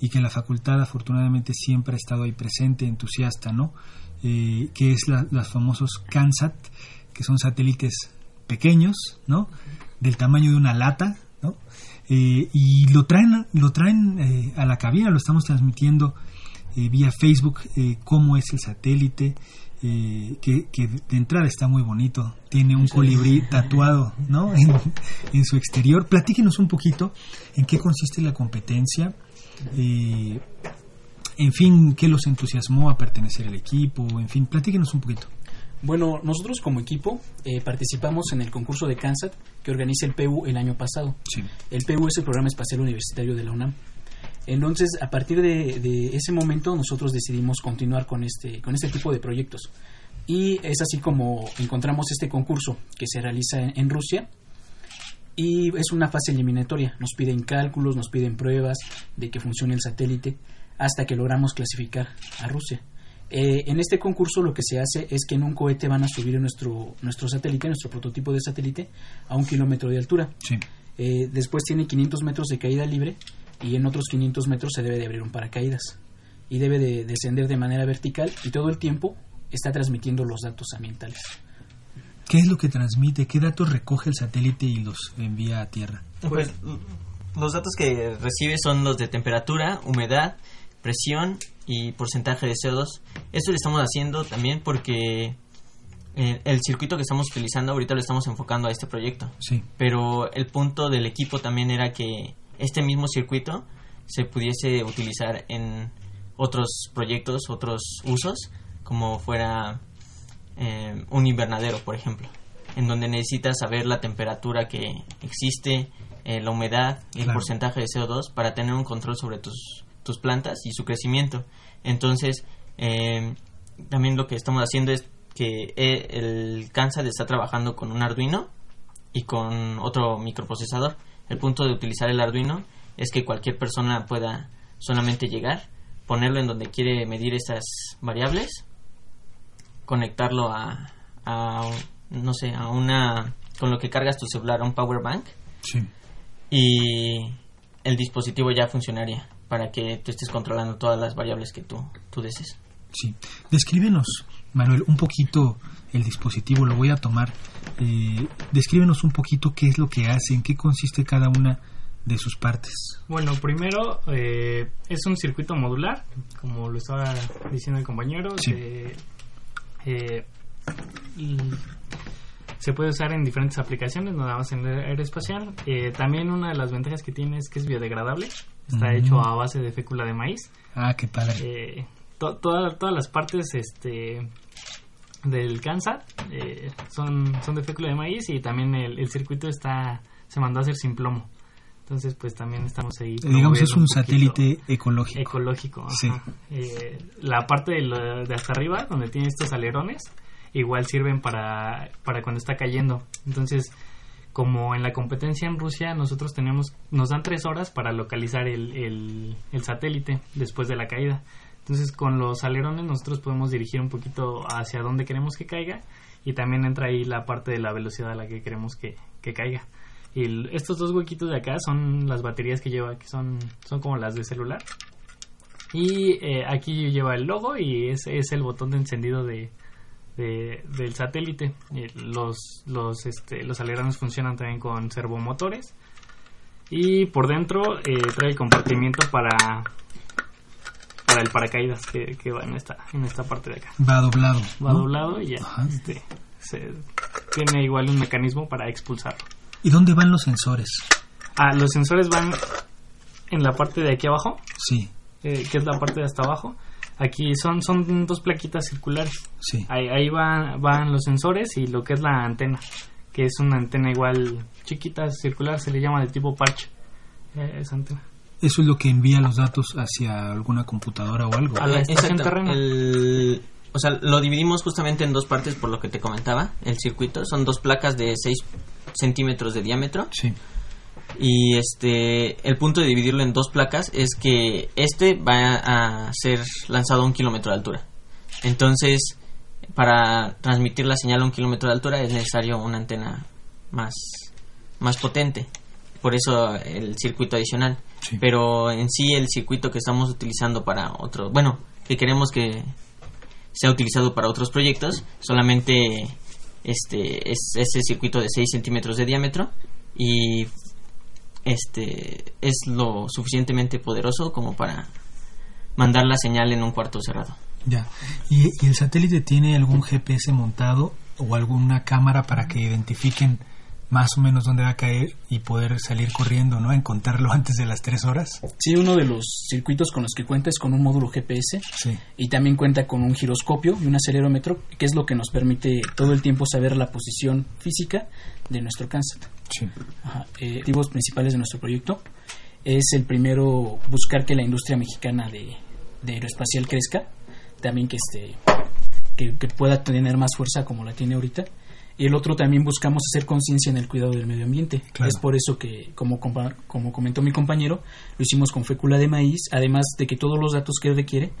Speaker 1: y que la facultad afortunadamente siempre ha estado ahí presente, entusiasta, ¿no? Eh, que es la, los famosos CANSAT, que son satélites pequeños, ¿no? Del tamaño de una lata, ¿no? Eh, y lo traen, lo traen eh, a la cabina, lo estamos transmitiendo eh, vía Facebook, cómo es el satélite, que, de entrada está muy bonito, tiene un colibrí tatuado, ¿no? En, en, su exterior. Platíquenos un poquito en qué consiste la competencia. en fin, qué los entusiasmó a pertenecer al equipo, en fin, platíquenos un poquito.
Speaker 7: Bueno, nosotros como equipo eh, participamos en el concurso de CANSAT que organiza el PU el año pasado. El PU es el Programa Espacial Universitario de la UNAM. Entonces, a partir de, ese momento, nosotros decidimos continuar con este, con este tipo de proyectos. Y es así como encontramos este concurso que se realiza en Rusia. Y es una fase eliminatoria. Nos piden cálculos, nos piden pruebas de que funcione el satélite, hasta que logramos clasificar a Rusia. Eh, en este concurso lo que se hace es que en un cohete van a subir nuestro, nuestro satélite, nuestro prototipo de satélite, a un kilómetro de altura. Eh, después tiene 500 metros de caída libre y en otros 500 metros se debe de abrir un paracaídas. Y debe de descender de manera vertical y todo el tiempo está transmitiendo los datos ambientales.
Speaker 1: ¿Qué es lo que transmite? ¿Qué datos recoge el satélite y los envía a tierra?
Speaker 6: Pues los datos que recibe son los de temperatura, humedad, presión y porcentaje de CO2. Eso lo estamos haciendo también porque eh, el circuito que estamos utilizando ahorita lo estamos enfocando a este proyecto.
Speaker 1: Sí.
Speaker 6: Pero el punto del equipo también era que este mismo circuito se pudiese utilizar en otros proyectos, otros usos, como fuera eh, un invernadero, por ejemplo, en donde necesitas saber la temperatura que existe, eh, la humedad y el porcentaje de CO2 para tener un control sobre tus tus plantas y su crecimiento. Entonces, eh, también lo que estamos haciendo es que eh, el CANSAT está trabajando con un Arduino y con otro microprocesador. El punto de utilizar el Arduino es que cualquier persona pueda solamente llegar, ponerlo en donde quiere medir esas variables, conectarlo a, a no sé, a una con lo que cargas tu celular a un power bank y el dispositivo ya funcionaría para que tú estés controlando todas las variables que tú, tú desees.
Speaker 1: Sí. Descríbenos, Manuel, un poquito el dispositivo, lo voy a tomar. Eh, descríbenos un poquito qué es lo que hace, en qué consiste cada una de sus partes.
Speaker 7: Bueno, primero eh, es un circuito modular, como lo estaba diciendo el compañero.
Speaker 1: Sí.
Speaker 7: Eh, y se puede usar en diferentes aplicaciones, no nada más en aeroespacial. Eh, también una de las ventajas que tiene es que es biodegradable. Está hecho a base de fécula de maíz.
Speaker 1: Ah, qué padre.
Speaker 7: Eh, todas las partes este del CANSAT eh, son, son de fécula de maíz y también el, circuito está se mandó a hacer sin plomo.
Speaker 8: Entonces, pues también estamos ahí.
Speaker 1: Digamos, es un, satélite ecológico.
Speaker 8: Ecológico, sí. Eh, la parte de, de, hasta arriba, donde tiene estos alerones, igual sirven para, para cuando está cayendo. Entonces, como en la competencia en Rusia, nosotros tenemos, nos dan tres horas para localizar el, el, satélite después de la caída. Entonces, con los alerones nosotros podemos dirigir un poquito hacia donde queremos que caiga y también entra ahí la parte de la velocidad a la que queremos que, que caiga. Y estos dos huequitos de acá son las baterías que lleva, que son, son como las de celular. Y eh, aquí lleva el logo y ese es el botón de encendido de, del satélite. Los, los, este, los alerones funcionan también con servomotores. Y por dentro eh, trae el compartimiento para, para el paracaídas que, que, va en esta, en esta parte de acá.
Speaker 1: Va doblado.
Speaker 8: Va doblado y ya este, tiene igual un mecanismo para expulsarlo.
Speaker 1: ¿Y dónde van los sensores?
Speaker 8: Ah, los sensores van en la parte de aquí abajo.
Speaker 1: Sí.
Speaker 8: Eh, que es la parte de hasta abajo. Aquí son, son dos plaquitas circulares.
Speaker 1: Sí.
Speaker 8: Ahí, ahí van, van los sensores y lo que es la antena, que es una antena igual chiquita, circular, se le llama de tipo parche. Eh, esa antena.
Speaker 1: Eso es lo que envía los datos hacia alguna computadora o algo.
Speaker 8: A la estación.
Speaker 6: El, o sea, lo dividimos justamente en dos partes por lo que te comentaba, el circuito. Son dos placas de 6 centímetros de diámetro.
Speaker 1: Sí.
Speaker 6: Y este, el punto de dividirlo en dos placas es que este va a ser lanzado a un kilómetro de altura. Entonces, para transmitir la señal a un kilómetro de altura es necesario una antena más, más potente. Por eso el circuito adicional.
Speaker 1: Sí.
Speaker 6: Pero en sí el circuito que estamos utilizando para otro, bueno, que queremos que sea utilizado para otros proyectos, solamente este es ese circuito de 6 centímetros de diámetro y este es lo suficientemente poderoso como para mandar la señal en un cuarto cerrado.
Speaker 1: Ya. ¿Y, y el satélite tiene algún GPS montado o alguna cámara para que identifiquen más o menos dónde va a caer y poder salir corriendo, ¿no? Encontrarlo antes de las tres horas.
Speaker 7: Sí, uno de los circuitos con los que cuenta es con un módulo GPS
Speaker 1: Sí.
Speaker 7: y también cuenta con un giroscopio y un acelerómetro, que es lo que nos permite todo el tiempo saber la posición física de nuestro CANSAT.
Speaker 1: Sí.
Speaker 7: Ajá. Eh, objetivos principales de nuestro proyecto es el primero buscar que la industria mexicana de, de aeroespacial crezca, también que este que, que pueda tener más fuerza como la tiene ahorita y el otro también buscamos hacer conciencia en el cuidado del medio ambiente.
Speaker 1: Claro.
Speaker 7: Es por eso que, como, como comentó mi compañero, lo hicimos con fécula de maíz, además de que todos los datos que requiere,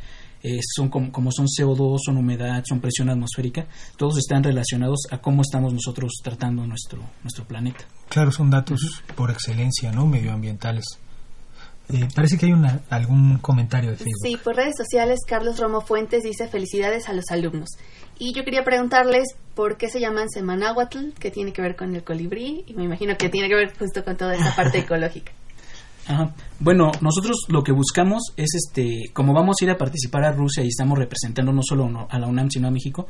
Speaker 7: eh, son como, como son CO2, son humedad, son presión atmosférica, todos están relacionados a cómo estamos nosotros tratando nuestro, nuestro planeta.
Speaker 1: Claro, son datos por excelencia, ¿no? Medioambientales. Eh, parece que hay una, algún comentario de Facebook.
Speaker 2: Sí, por redes sociales, Carlos Romo Fuentes dice felicidades a los alumnos. Y yo quería preguntarles por qué se llaman Semanáhuatl, que tiene que ver con el colibrí, y me imagino que tiene que ver justo con toda esa parte ecológica.
Speaker 7: Ajá. Bueno, nosotros lo que buscamos es, este, como vamos a ir a participar a Rusia y estamos representando no solo a la UNAM, sino a México,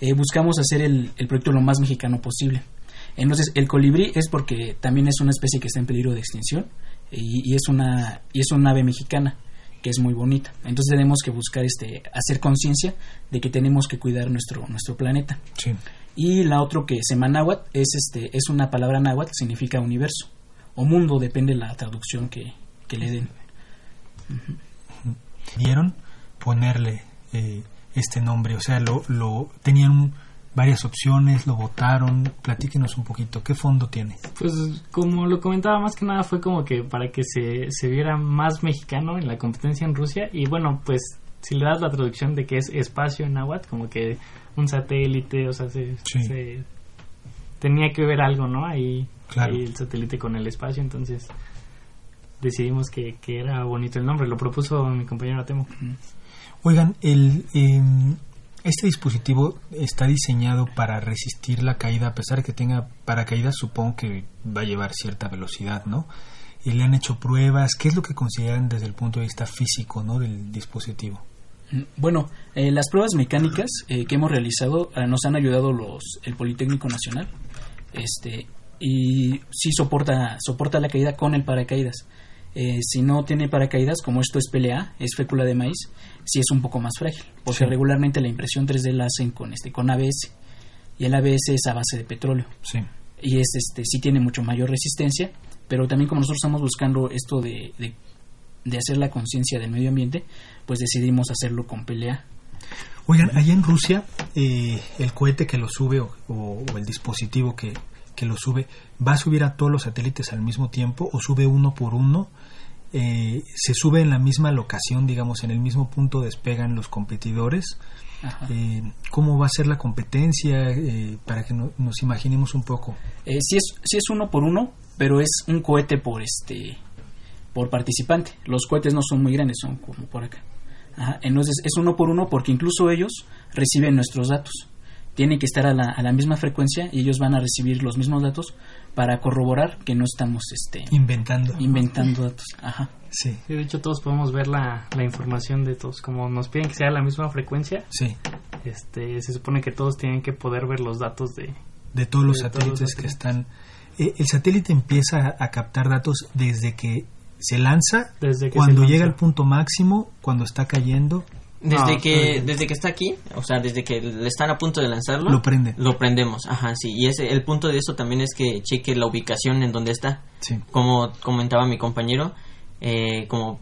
Speaker 7: eh, buscamos hacer el, el proyecto lo más mexicano posible. Entonces, el colibrí es porque también es una especie que está en peligro de extinción y, y es una y es una ave mexicana que es muy bonita. Entonces tenemos que buscar este hacer conciencia de que tenemos que cuidar nuestro nuestro planeta.
Speaker 1: Sí.
Speaker 7: Y la otro que semanáhuatl es este es una palabra náhuatl que significa universo o mundo, depende de la traducción que, que le den.
Speaker 1: Dieron ponerle eh, este nombre, o sea, lo, lo tenían un- varias opciones, lo votaron. Platíquenos un poquito, ¿qué fondo tiene?
Speaker 8: Pues como lo comentaba, más que nada fue como que para que se, se viera más mexicano en la competencia en Rusia. Y bueno, pues si le das la traducción de que es espacio en náhuatl, como que un satélite, o sea, se,
Speaker 1: Sí.
Speaker 8: se- tenía que ver algo, ¿no? Ahí,
Speaker 1: Claro.
Speaker 8: ahí el satélite con el espacio, entonces decidimos que, que era bonito el nombre. Lo propuso mi compañero Temo.
Speaker 1: Oigan, el, em, este dispositivo está diseñado para resistir la caída, a pesar de que tenga paracaídas, supongo que va a llevar cierta velocidad, ¿no? Y le han hecho pruebas, ¿qué es lo que consideran desde el punto de vista físico, ¿no? Del dispositivo.
Speaker 7: Mm, Bueno, eh, las pruebas mecánicas eh, que hemos realizado eh, nos han ayudado los el Politécnico Nacional, este y sí soporta soporta la caída con el paracaídas. Eh, si no tiene paracaídas, como esto es PLA, es fécula de maíz, sí es un poco más frágil, porque
Speaker 1: Sí.
Speaker 7: regularmente la impresión 3D la hacen con este con ABS y el ABS es a base de petróleo
Speaker 1: Sí.
Speaker 7: y es este sí tiene mucho mayor resistencia, pero también como nosotros estamos buscando esto de, de, hacer la conciencia del medio ambiente, pues decidimos hacerlo con pelea.
Speaker 1: Oigan, allá en Rusia, eh, el cohete que lo sube o, el dispositivo que, que, lo sube, ¿va a subir a todos los satélites al mismo tiempo o sube uno por uno? Eh, ¿Se sube en la misma locación, digamos, en el mismo punto despegan los competidores? Eh, ¿Cómo va a ser la competencia? Eh, para que nos imaginemos un poco.
Speaker 7: Eh, si, es, si es uno por uno, pero es un cohete por este por participante. Los cohetes no son muy grandes, son como por acá. Entonces es uno por uno porque incluso ellos reciben nuestros datos. Tienen que estar a la, a la misma frecuencia y ellos van a recibir los mismos datos para corroborar que no estamos este,
Speaker 1: inventando.
Speaker 7: inventando datos. Ajá.
Speaker 8: Sí. De hecho, todos podemos ver la, la información de todos. Como nos piden que sea la misma frecuencia,
Speaker 1: sí.
Speaker 8: este, se supone que todos tienen que poder ver los datos de,
Speaker 1: de todos los satélites que están. Eh, el satélite empieza a captar datos desde que se lanza,
Speaker 8: desde
Speaker 1: cuando llega al punto máximo, cuando está cayendo.
Speaker 6: Desde que desde que está aquí, o sea, desde que le están a punto de lanzarlo,
Speaker 1: lo prende.
Speaker 6: Lo prendemos, ajá, sí. Y ese, el punto de eso también es que cheque la ubicación en donde está.
Speaker 1: Sí.
Speaker 6: Como comentaba mi compañero, eh, como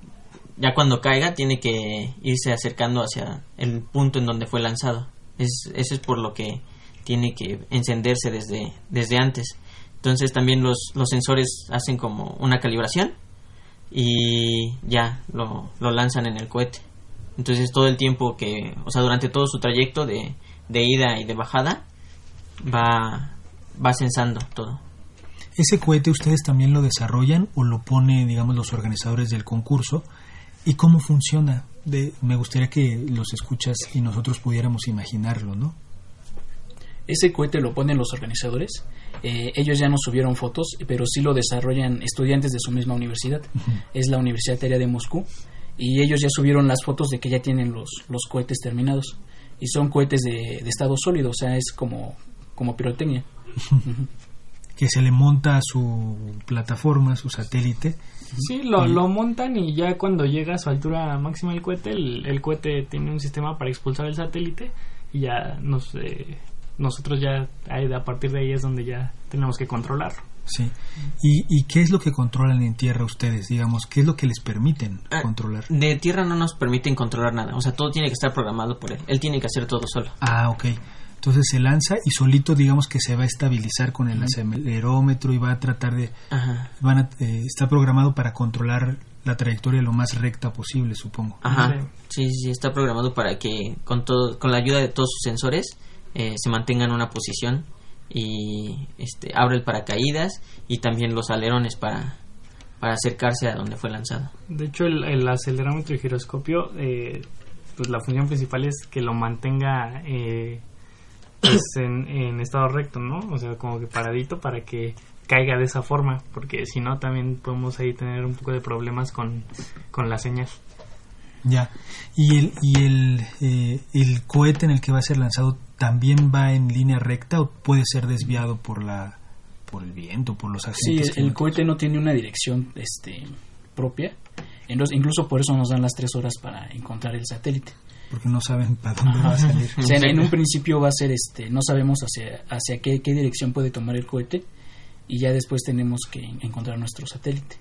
Speaker 6: ya cuando caiga tiene que irse acercando hacia el punto en donde fue lanzado. Es, eso es por lo que tiene que encenderse desde, desde antes. Entonces también los, los sensores hacen como una calibración y ya lo, lo lanzan en el cohete. Entonces todo el tiempo que, o sea, durante todo su trayecto de, de ida y de bajada, va, va censando todo.
Speaker 1: ¿Ese cohete ustedes también lo desarrollan o lo pone, digamos, los organizadores del concurso? ¿Y cómo funciona? De, me gustaría que los escuchas y nosotros pudiéramos imaginarlo, ¿no?
Speaker 7: Ese cohete lo ponen los organizadores. Eh, ellos ya no subieron fotos, pero sí lo desarrollan estudiantes de su misma universidad. Es la Universidad Aérea de Moscú. Y ellos ya subieron las fotos de que ya tienen los, los cohetes terminados. Y son cohetes de, de estado sólido, o sea, es como, como pirotecnia
Speaker 1: que se le monta a su plataforma, su satélite.
Speaker 8: Sí, lo, lo montan y ya cuando llega a su altura máxima el cohete, el, cohete tiene un sistema para expulsar el satélite y ya nos, eh, nosotros ya a partir de ahí es donde ya tenemos que controlarlo.
Speaker 1: Sí. ¿Y, ¿Y qué es lo que controlan en tierra ustedes? Digamos, ¿qué es lo que les permiten ah, controlar?
Speaker 6: De tierra no nos permiten controlar nada. O sea, todo tiene que estar programado por él. Él tiene que hacer todo solo.
Speaker 1: Ah, ok. Entonces se lanza y solito digamos que se va a estabilizar con el acelerómetro y va a tratar de... Van a, eh, está programado para controlar la trayectoria lo más recta posible, supongo.
Speaker 6: Ajá. Sí, sí, está programado para que con todo, con la ayuda de todos sus sensores eh, se mantenga en una posición y este abre el paracaídas y también los alerones para para acercarse a donde fue lanzado.
Speaker 8: De hecho, el, acelerómetro y giroscopio, eh, pues la función principal es que lo mantenga eh, pues en, estado recto, ¿no? O sea, como que paradito para que caiga de esa forma, porque si no también podemos ahí tener un poco de problemas con, la señal.
Speaker 1: Ya, y el, y el, eh, el cohete en el que va a ser lanzado también va en línea recta o puede ser desviado por la por el viento, por los
Speaker 7: accidentes. Sí, el cohete no tiene una dirección este propia, entonces incluso por eso nos dan las tres horas para encontrar el satélite
Speaker 1: porque no saben para dónde va a salir.
Speaker 7: en un principio va a ser, este, no sabemos hacia, hacia qué, qué dirección puede tomar el cohete y ya después tenemos que encontrar nuestro satélite.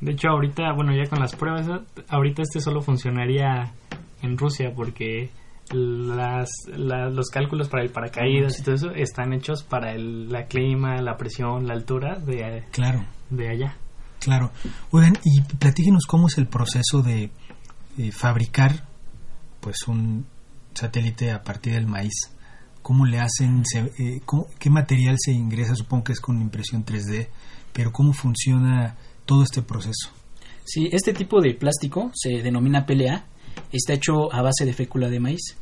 Speaker 8: De hecho, ahorita, bueno, ya con las pruebas, ahorita este solo funcionaría en Rusia porque las, los cálculos para el paracaídas y todo eso están hechos para el la clima, la presión, la altura de,
Speaker 1: claro.
Speaker 8: de allá.
Speaker 1: Claro. Oigan, y platíquenos cómo es el proceso de eh, fabricar pues un satélite a partir del maíz. ¿Cómo le hacen? Eh, ¿Qué material se ingresa? Supongo que es con impresión 3D, pero ¿cómo funciona todo este proceso?
Speaker 7: Sí, este tipo de plástico se denomina PLA, está hecho a base de fécula de maíz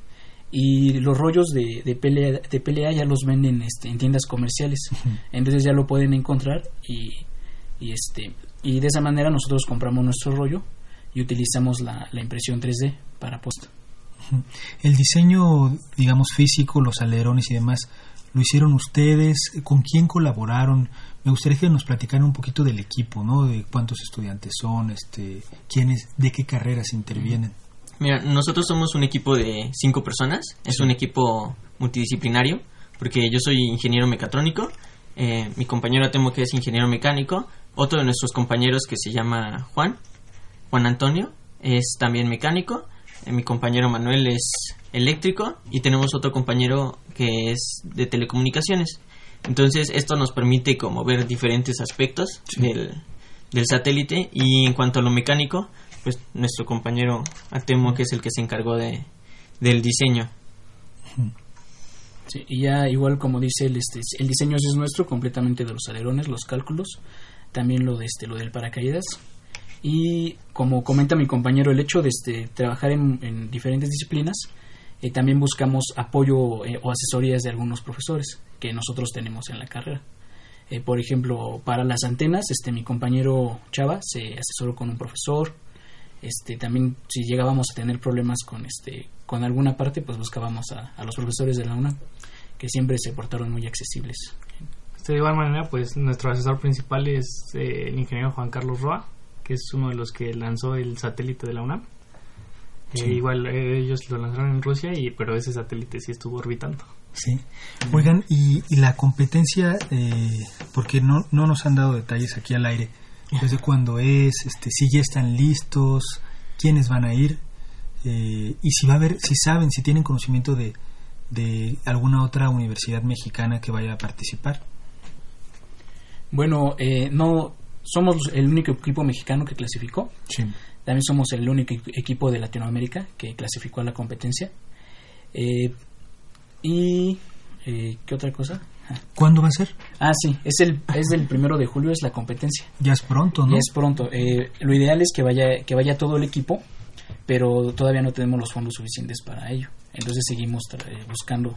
Speaker 7: y los rollos de, de, PLA, de PLA ya los venden este, en tiendas comerciales, entonces ya lo pueden encontrar y, y, este, y de esa manera nosotros compramos nuestro rollo y utilizamos la, impresión 3D para post.
Speaker 1: El diseño, digamos, físico, los alerones y demás, ¿lo hicieron ustedes? ¿Con quién colaboraron? Me gustaría que nos platicaran un poquito del equipo, ¿no? De cuántos estudiantes son, este, quiénes, de qué carreras intervienen.
Speaker 6: Mira, nosotros somos un equipo de cinco personas, es un equipo multidisciplinario, porque yo soy ingeniero mecatrónico, Eh, mi compañero temo que es ingeniero mecánico. Otro de nuestros compañeros que se llama Juan, Juan Antonio, es también mecánico. Eh, mi compañero Manuel es eléctrico y tenemos otro compañero que es de telecomunicaciones. Entonces esto nos permite como ver diferentes aspectos del, del satélite y en cuanto a lo mecánico, pues nuestro compañero Atemo que es el que se encargó de, del diseño.
Speaker 7: Y ya igual como dice el, este, el diseño es nuestro completamente de los alerones, los cálculos, también lo de este, lo del paracaídas y como comenta mi compañero el hecho de este, trabajar en, diferentes disciplinas eh, también buscamos apoyo eh, o asesorías de algunos profesores que nosotros tenemos en la carrera. Eh, por ejemplo, para las antenas, este mi compañero Chava se asesoró con un profesor. Este, también si llegábamos a tener problemas con este con alguna parte, pues buscábamos a, los profesores de la UNAM, que siempre se portaron muy accesibles.
Speaker 8: De igual manera, pues nuestro asesor principal es eh, el ingeniero Juan Carlos Roa, que es uno de los que lanzó el satélite de la UNAM. Eh, igual ellos lo lanzaron en Rusia, y pero ese satélite sí estuvo orbitando.
Speaker 1: Sí. Oigan, y, la competencia, eh, porque no, no nos han dado detalles aquí al aire, desde cuándo es, este, si ya están listos, quiénes van a ir, eh, y si va a haber, si saben, si tienen conocimiento de, de alguna otra universidad mexicana que vaya a participar.
Speaker 7: Bueno, eh, no somos el único equipo mexicano que clasificó.
Speaker 1: Sí.
Speaker 7: También somos el único equipo de Latinoamérica que clasificó a la competencia. Eh, y eh, ¿qué otra cosa?
Speaker 1: ¿Cuándo va a ser?
Speaker 7: Ah, sí, es el, es el primero de julio, es la competencia.
Speaker 1: Ya es pronto, ¿no?
Speaker 7: Ya es pronto. Eh, lo ideal es que vaya, que vaya todo el equipo, pero todavía no tenemos los fondos suficientes para ello. Entonces seguimos eh, buscando.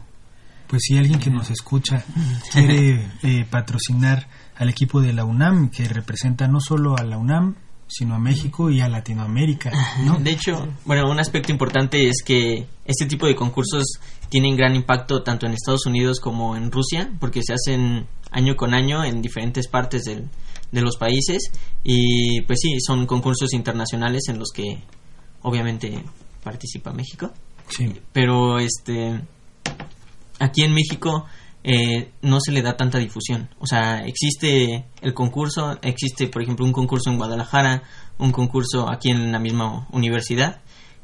Speaker 1: Pues si alguien que nos escucha quiere patrocinar al equipo de la UNAM, que representa no solo a la UNAM, sino a México y a Latinoamérica. ¿no?
Speaker 6: De hecho, bueno, un aspecto importante es que este tipo de concursos tienen gran impacto tanto en Estados Unidos como en Rusia, porque se hacen año con año en diferentes partes del, de los países y pues sí, son concursos internacionales en los que obviamente participa México.
Speaker 1: Sí.
Speaker 6: Pero este aquí en México eh, no se le da tanta difusión. O sea, existe el concurso, existe, por ejemplo, un concurso en Guadalajara, un concurso aquí en la misma universidad,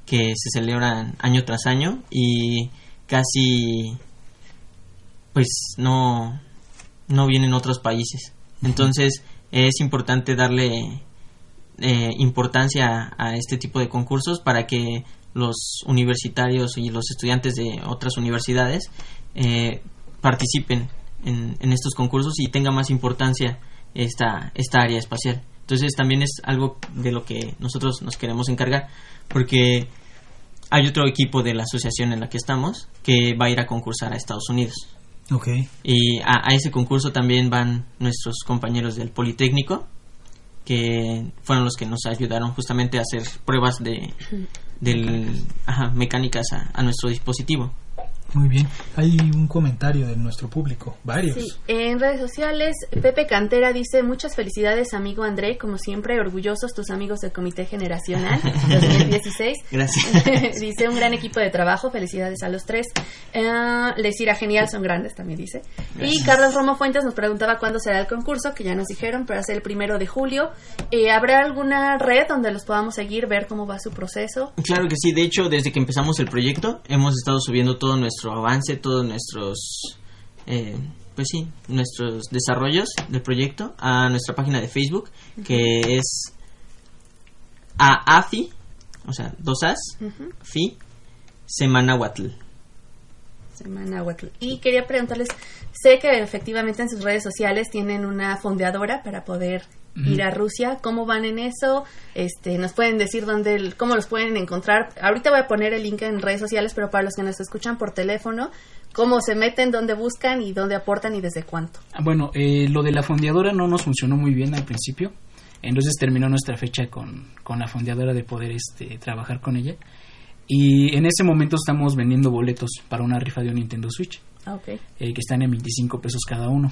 Speaker 6: que se celebran año tras año y casi, pues, no, no vienen otros países. Entonces, es importante darle eh, importancia a este tipo de concursos para que los universitarios y los estudiantes de otras universidades eh, participen en, estos concursos y tenga más importancia esta, esta área espacial. Entonces también es algo de lo que nosotros nos queremos encargar porque hay otro equipo de la asociación en la que estamos que va a ir a concursar a Estados Unidos.
Speaker 1: Okay.
Speaker 6: Y a, ese concurso también van nuestros compañeros del Politécnico, que fueron los que nos ayudaron justamente a hacer pruebas de del, mecánicas a nuestro dispositivo.
Speaker 1: Muy bien. Hay un comentario de nuestro público, varios. Sí,
Speaker 2: en redes sociales, Pepe Cantera dice, muchas felicidades, amigo André, como siempre, orgullosos tus amigos del Comité Generacional 2016.
Speaker 6: Gracias.
Speaker 2: dice, un gran equipo de trabajo, felicidades a los tres. Uh, les irá genial, son grandes, también dice. Y Carlos Romo Fuentes nos preguntaba cuándo será el concurso, que ya nos dijeron, pero ser el primero de julio. Eh, ¿Habrá alguna red donde los podamos seguir, ver cómo va su proceso?
Speaker 6: Claro que sí, de hecho, desde que empezamos el proyecto, hemos estado subiendo todo nuestro avance, todos nuestros, eh, pues sí, nuestros desarrollos del proyecto a nuestra página de Facebook, que es AAFI, o sea, dos As, FI, Semanahuatl.
Speaker 2: Semanahuatl. Y quería preguntarles, sé que efectivamente en sus redes sociales tienen una fondeadora para poder ir a Rusia, cómo van en eso, este, nos pueden decir dónde, cómo los pueden encontrar. Ahorita voy a poner el link en redes sociales, pero para los que nos escuchan por teléfono, cómo se meten, dónde buscan y dónde aportan y desde cuánto.
Speaker 7: Ah, bueno, eh, lo de la fondeadora no nos funcionó muy bien al principio, entonces terminó nuestra fecha con, con la fondeadora de poder este, trabajar con ella. Y en ese momento estamos vendiendo boletos para una rifa de un Nintendo Switch. Eh, que están en 25 pesos cada uno.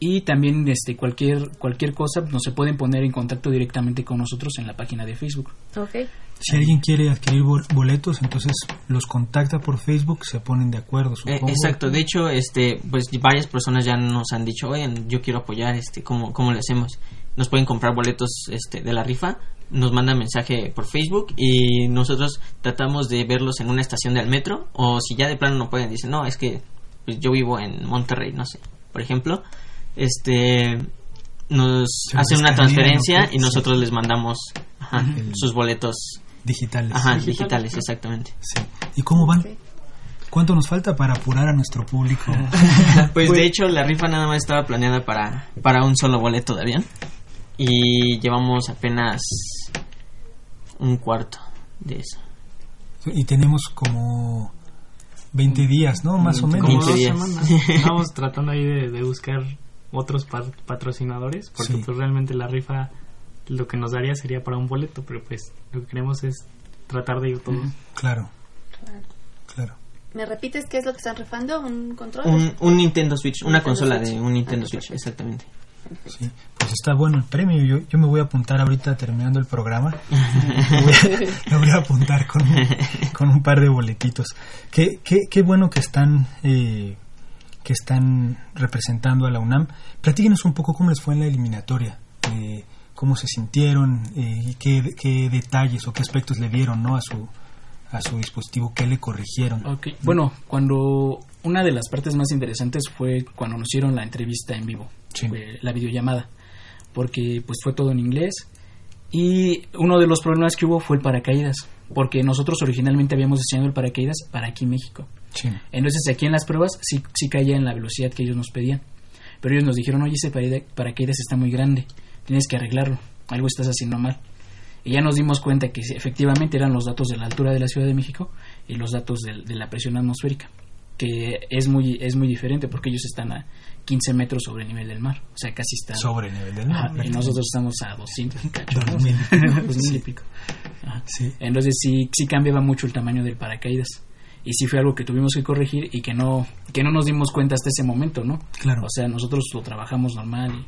Speaker 7: Y también este cualquier cualquier cosa nos se pueden poner en contacto directamente con nosotros en la página de Facebook.
Speaker 2: Ok.
Speaker 1: Si alguien quiere adquirir bol- boletos, entonces los contacta por Facebook, se ponen de acuerdo,
Speaker 6: Eh,
Speaker 1: supongo.
Speaker 6: exacto, de hecho, este, pues varias personas ya nos han dicho, oigan, yo quiero apoyar, este, ¿cómo, cómo le hacemos? Nos pueden comprar boletos, este, de la rifa, nos mandan mensaje por Facebook y nosotros tratamos de verlos en una estación del metro o si ya de plano no pueden, dicen, no, es que pues, yo vivo en Monterrey, no sé, por ejemplo, este, nos
Speaker 1: Se
Speaker 6: hacen una transferencia y nosotros les mandamos ajá,
Speaker 1: El-
Speaker 6: sus boletos,
Speaker 1: Digitales.
Speaker 6: ajá, digitales, exactamente.
Speaker 1: Sí. ¿Y cómo van? ¿Cuánto nos falta para apurar a nuestro público?
Speaker 6: Pues de hecho la rifa nada más estaba planeada para, para un solo boleto de avión y llevamos apenas un cuarto de eso.
Speaker 1: y tenemos como 20 días, ¿no? Más o
Speaker 8: Como
Speaker 1: menos.
Speaker 6: 20
Speaker 8: dos
Speaker 6: días.
Speaker 8: semanas. Estamos tratando ahí de, de buscar otros pa- patrocinadores porque
Speaker 1: Sí.
Speaker 8: pues realmente la rifa lo que nos daría sería para un boleto, pero pues lo que queremos es tratar de ir todos.
Speaker 1: Claro, claro.
Speaker 2: ¿Me repites qué es lo que están rifando? ¿Un control?
Speaker 6: Un, un Nintendo Switch, una
Speaker 2: Nintendo
Speaker 6: consola
Speaker 2: Switch.
Speaker 6: de un Nintendo
Speaker 2: Ah,
Speaker 6: Switch,
Speaker 2: perfecto.
Speaker 6: exactamente.
Speaker 1: Sí, pues está bueno el premio. Yo, yo me voy a apuntar ahorita terminando el programa. me, voy a, me voy a apuntar con, con un par de boletitos. Qué, qué, qué bueno que están eh, que están representando a la UNAM. Platíquenos un poco cómo les fue en la eliminatoria, eh, cómo se sintieron eh, y qué, qué detalles o qué aspectos le dieron ¿no? a su a su dispositivo, qué le corrigieron.
Speaker 7: Ok, Bueno, cuando una de las partes más interesantes fue cuando nos hicieron la entrevista en vivo,
Speaker 1: Sí.
Speaker 7: fue la videollamada, porque pues fue todo en inglés y uno de los problemas que hubo fue el paracaídas, porque nosotros originalmente habíamos diseñado el paracaídas para aquí México.
Speaker 1: Sí.
Speaker 7: Entonces aquí en las pruebas sí, sí caía en la velocidad que ellos nos pedían, pero ellos nos dijeron, oye, ese paracaídas- está muy grande, tienes que arreglarlo, algo estás haciendo mal. Y ya nos dimos cuenta que efectivamente eran los datos de la altura de la Ciudad de México y los datos de, de la presión atmosférica, que es muy, es muy diferente porque ellos están a 15 metros sobre el nivel del mar, o sea, casi están...
Speaker 1: Sobre el nivel del
Speaker 7: Ajá,
Speaker 1: mar.
Speaker 7: y nosotros estamos a 200 y cacho, ¿no?
Speaker 1: Dos mil.
Speaker 7: Dos mil y pico. Ajá.
Speaker 1: Sí.
Speaker 7: Entonces sí, sí cambiaba mucho el tamaño del paracaídas. Y sí fue algo que tuvimos que corregir y que no, que no nos dimos cuenta hasta ese momento, ¿no?
Speaker 1: Claro.
Speaker 7: O sea, nosotros lo trabajamos normal y...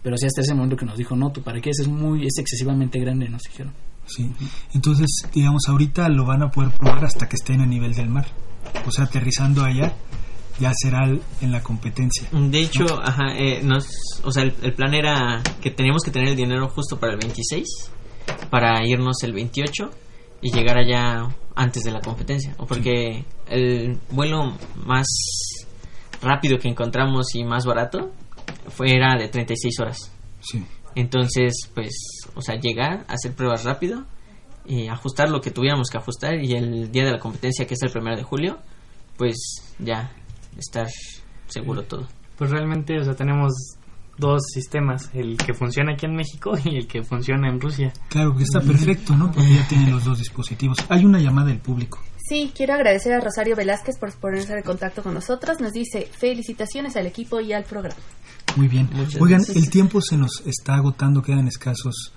Speaker 7: Pero sí hasta ese momento que nos dijo, no, tu paracaídas es muy, es excesivamente grande, nos dijeron.
Speaker 1: Sí. Entonces, digamos, ahorita lo van a poder probar hasta que estén a nivel del mar. O sea, aterrizando allá, ya será el- en la competencia.
Speaker 6: De hecho, ajá, eh, nos, o sea, el, el plan era que teníamos que tener el dinero justo para el 26, para irnos el 28 y llegar allá antes de la competencia. O porque el vuelo más rápido que encontramos y más barato fue era de 36 horas.
Speaker 1: Sí.
Speaker 6: Entonces, pues, o sea, llegar, hacer pruebas rápido y ajustar lo que tuviéramos que ajustar y el día de la competencia, que es el primero de julio, pues ya estar seguro todo.
Speaker 8: Pues realmente, o sea, tenemos dos sistemas, el que funciona aquí en México y el que funciona en Rusia.
Speaker 1: Claro que está perfecto, ¿no? Porque ya tienen los dos dispositivos. Hay una llamada del público.
Speaker 2: Sí, quiero agradecer a Rosario Velázquez por ponerse en contacto con nosotros. Nos dice felicitaciones al equipo y al programa.
Speaker 1: Muy bien.
Speaker 6: Muchas
Speaker 1: Oigan,
Speaker 6: gracias.
Speaker 1: el tiempo se nos está agotando, quedan escasos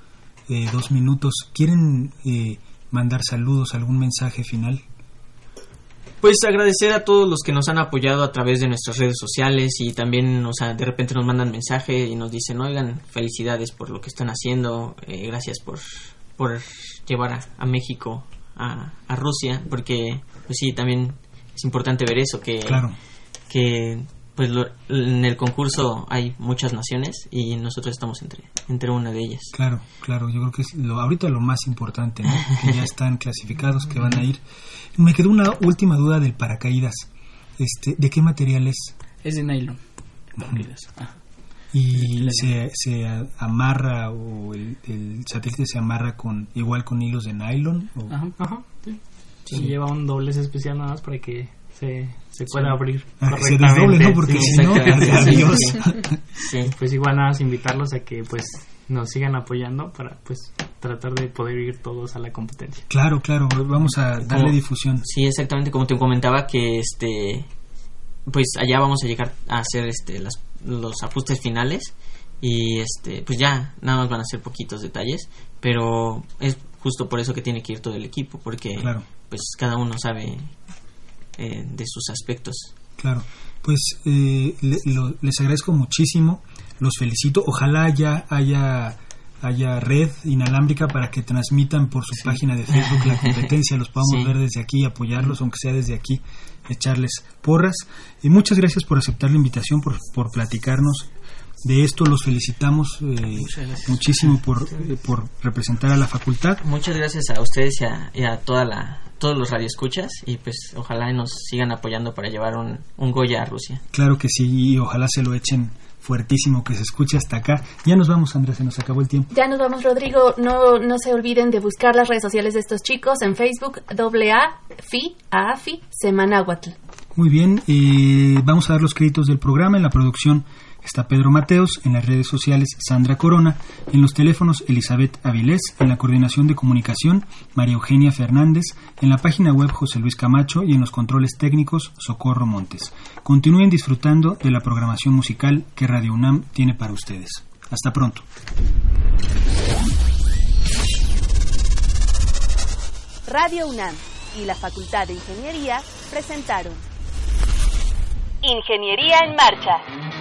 Speaker 1: eh, dos minutos. ¿Quieren eh, mandar saludos, algún mensaje final?
Speaker 6: Pues agradecer a todos los que nos han apoyado a través de nuestras redes sociales y también, o sea, de repente nos mandan mensaje y nos dicen, oigan, felicidades por lo que están haciendo, eh, gracias por, por llevar a, a México a, a Rusia, porque, pues sí, también es importante ver eso, que,
Speaker 1: Claro.
Speaker 6: que pues lo- en el concurso hay muchas naciones y nosotros estamos entre, entre una de ellas.
Speaker 1: Claro, claro, yo creo que es lo, ahorita lo más importante, ¿no? Que ya están clasificados, que van a ir. Me quedó una última duda del paracaídas. Este, ¿De qué material es?
Speaker 7: Es de nylon. paracaídas. Ah.
Speaker 1: Y se, se amarra o el, el satélite se amarra con igual con hilos de nylon o
Speaker 7: Ajá.
Speaker 8: Ajá, sí. Y lleva un doblez especial nada más para que se, se pueda
Speaker 7: Sí.
Speaker 8: abrir.
Speaker 1: Ah, se desdoble, ¿no?
Speaker 8: correctamente,
Speaker 1: Porque
Speaker 8: sí.
Speaker 1: si no, adiós.
Speaker 6: sí, sí.
Speaker 8: Pues igual nada más invitarlos a que pues nos sigan apoyando para pues tratar de poder ir todos a la competencia.
Speaker 1: Claro, claro, vamos a darle
Speaker 6: Como-
Speaker 1: difusión.
Speaker 6: Sí, exactamente como te comentaba que este pues allá vamos a llegar a hacer este las, los ajustes finales y este pues ya nada más van a ser poquitos detalles, pero es justo por eso que tiene que ir todo el equipo porque
Speaker 1: Claro.
Speaker 6: pues cada uno sabe eh, de sus aspectos
Speaker 1: Claro, pues eh, les agradezco muchísimo, los felicito, ojalá ya haya haya red inalámbrica para que transmitan por su página de Facebook la competencia, los podamos ver desde aquí, apoyarlos, aunque sea desde aquí, echarles porras. Y muchas gracias por aceptar la invitación, por, por platicarnos de esto. Los felicitamos eh, muchísimo por, eh, por representar a la facultad.
Speaker 6: Muchas gracias a ustedes y a, toda la, todos los radioescuchas y pues ojalá nos sigan apoyando para llevar un, un Goya a Rusia.
Speaker 1: Claro que sí, y ojalá se lo echen fuertísimo que se escuche hasta acá. Ya nos vamos, Andrés, se nos acabó el tiempo.
Speaker 2: Ya nos vamos, Rodrigo. No, no se olviden de buscar las redes sociales de estos chicos en Facebook, AA, FI, AFI, Semanahuatl.
Speaker 1: Muy bien, eh, vamos a dar los créditos del programa en la producción Está Pedro Mateos, en las redes sociales Sandra Corona, en los teléfonos Elizabeth Avilés, en la coordinación de comunicación María Eugenia Fernández, en la página web José Luis Camacho y en los controles técnicos Socorro Montes. Continúen disfrutando de la programación musical que Radio UNAM tiene para ustedes. Hasta pronto.
Speaker 3: Radio UNAM y la Facultad de Ingeniería presentaron Ingeniería en Marcha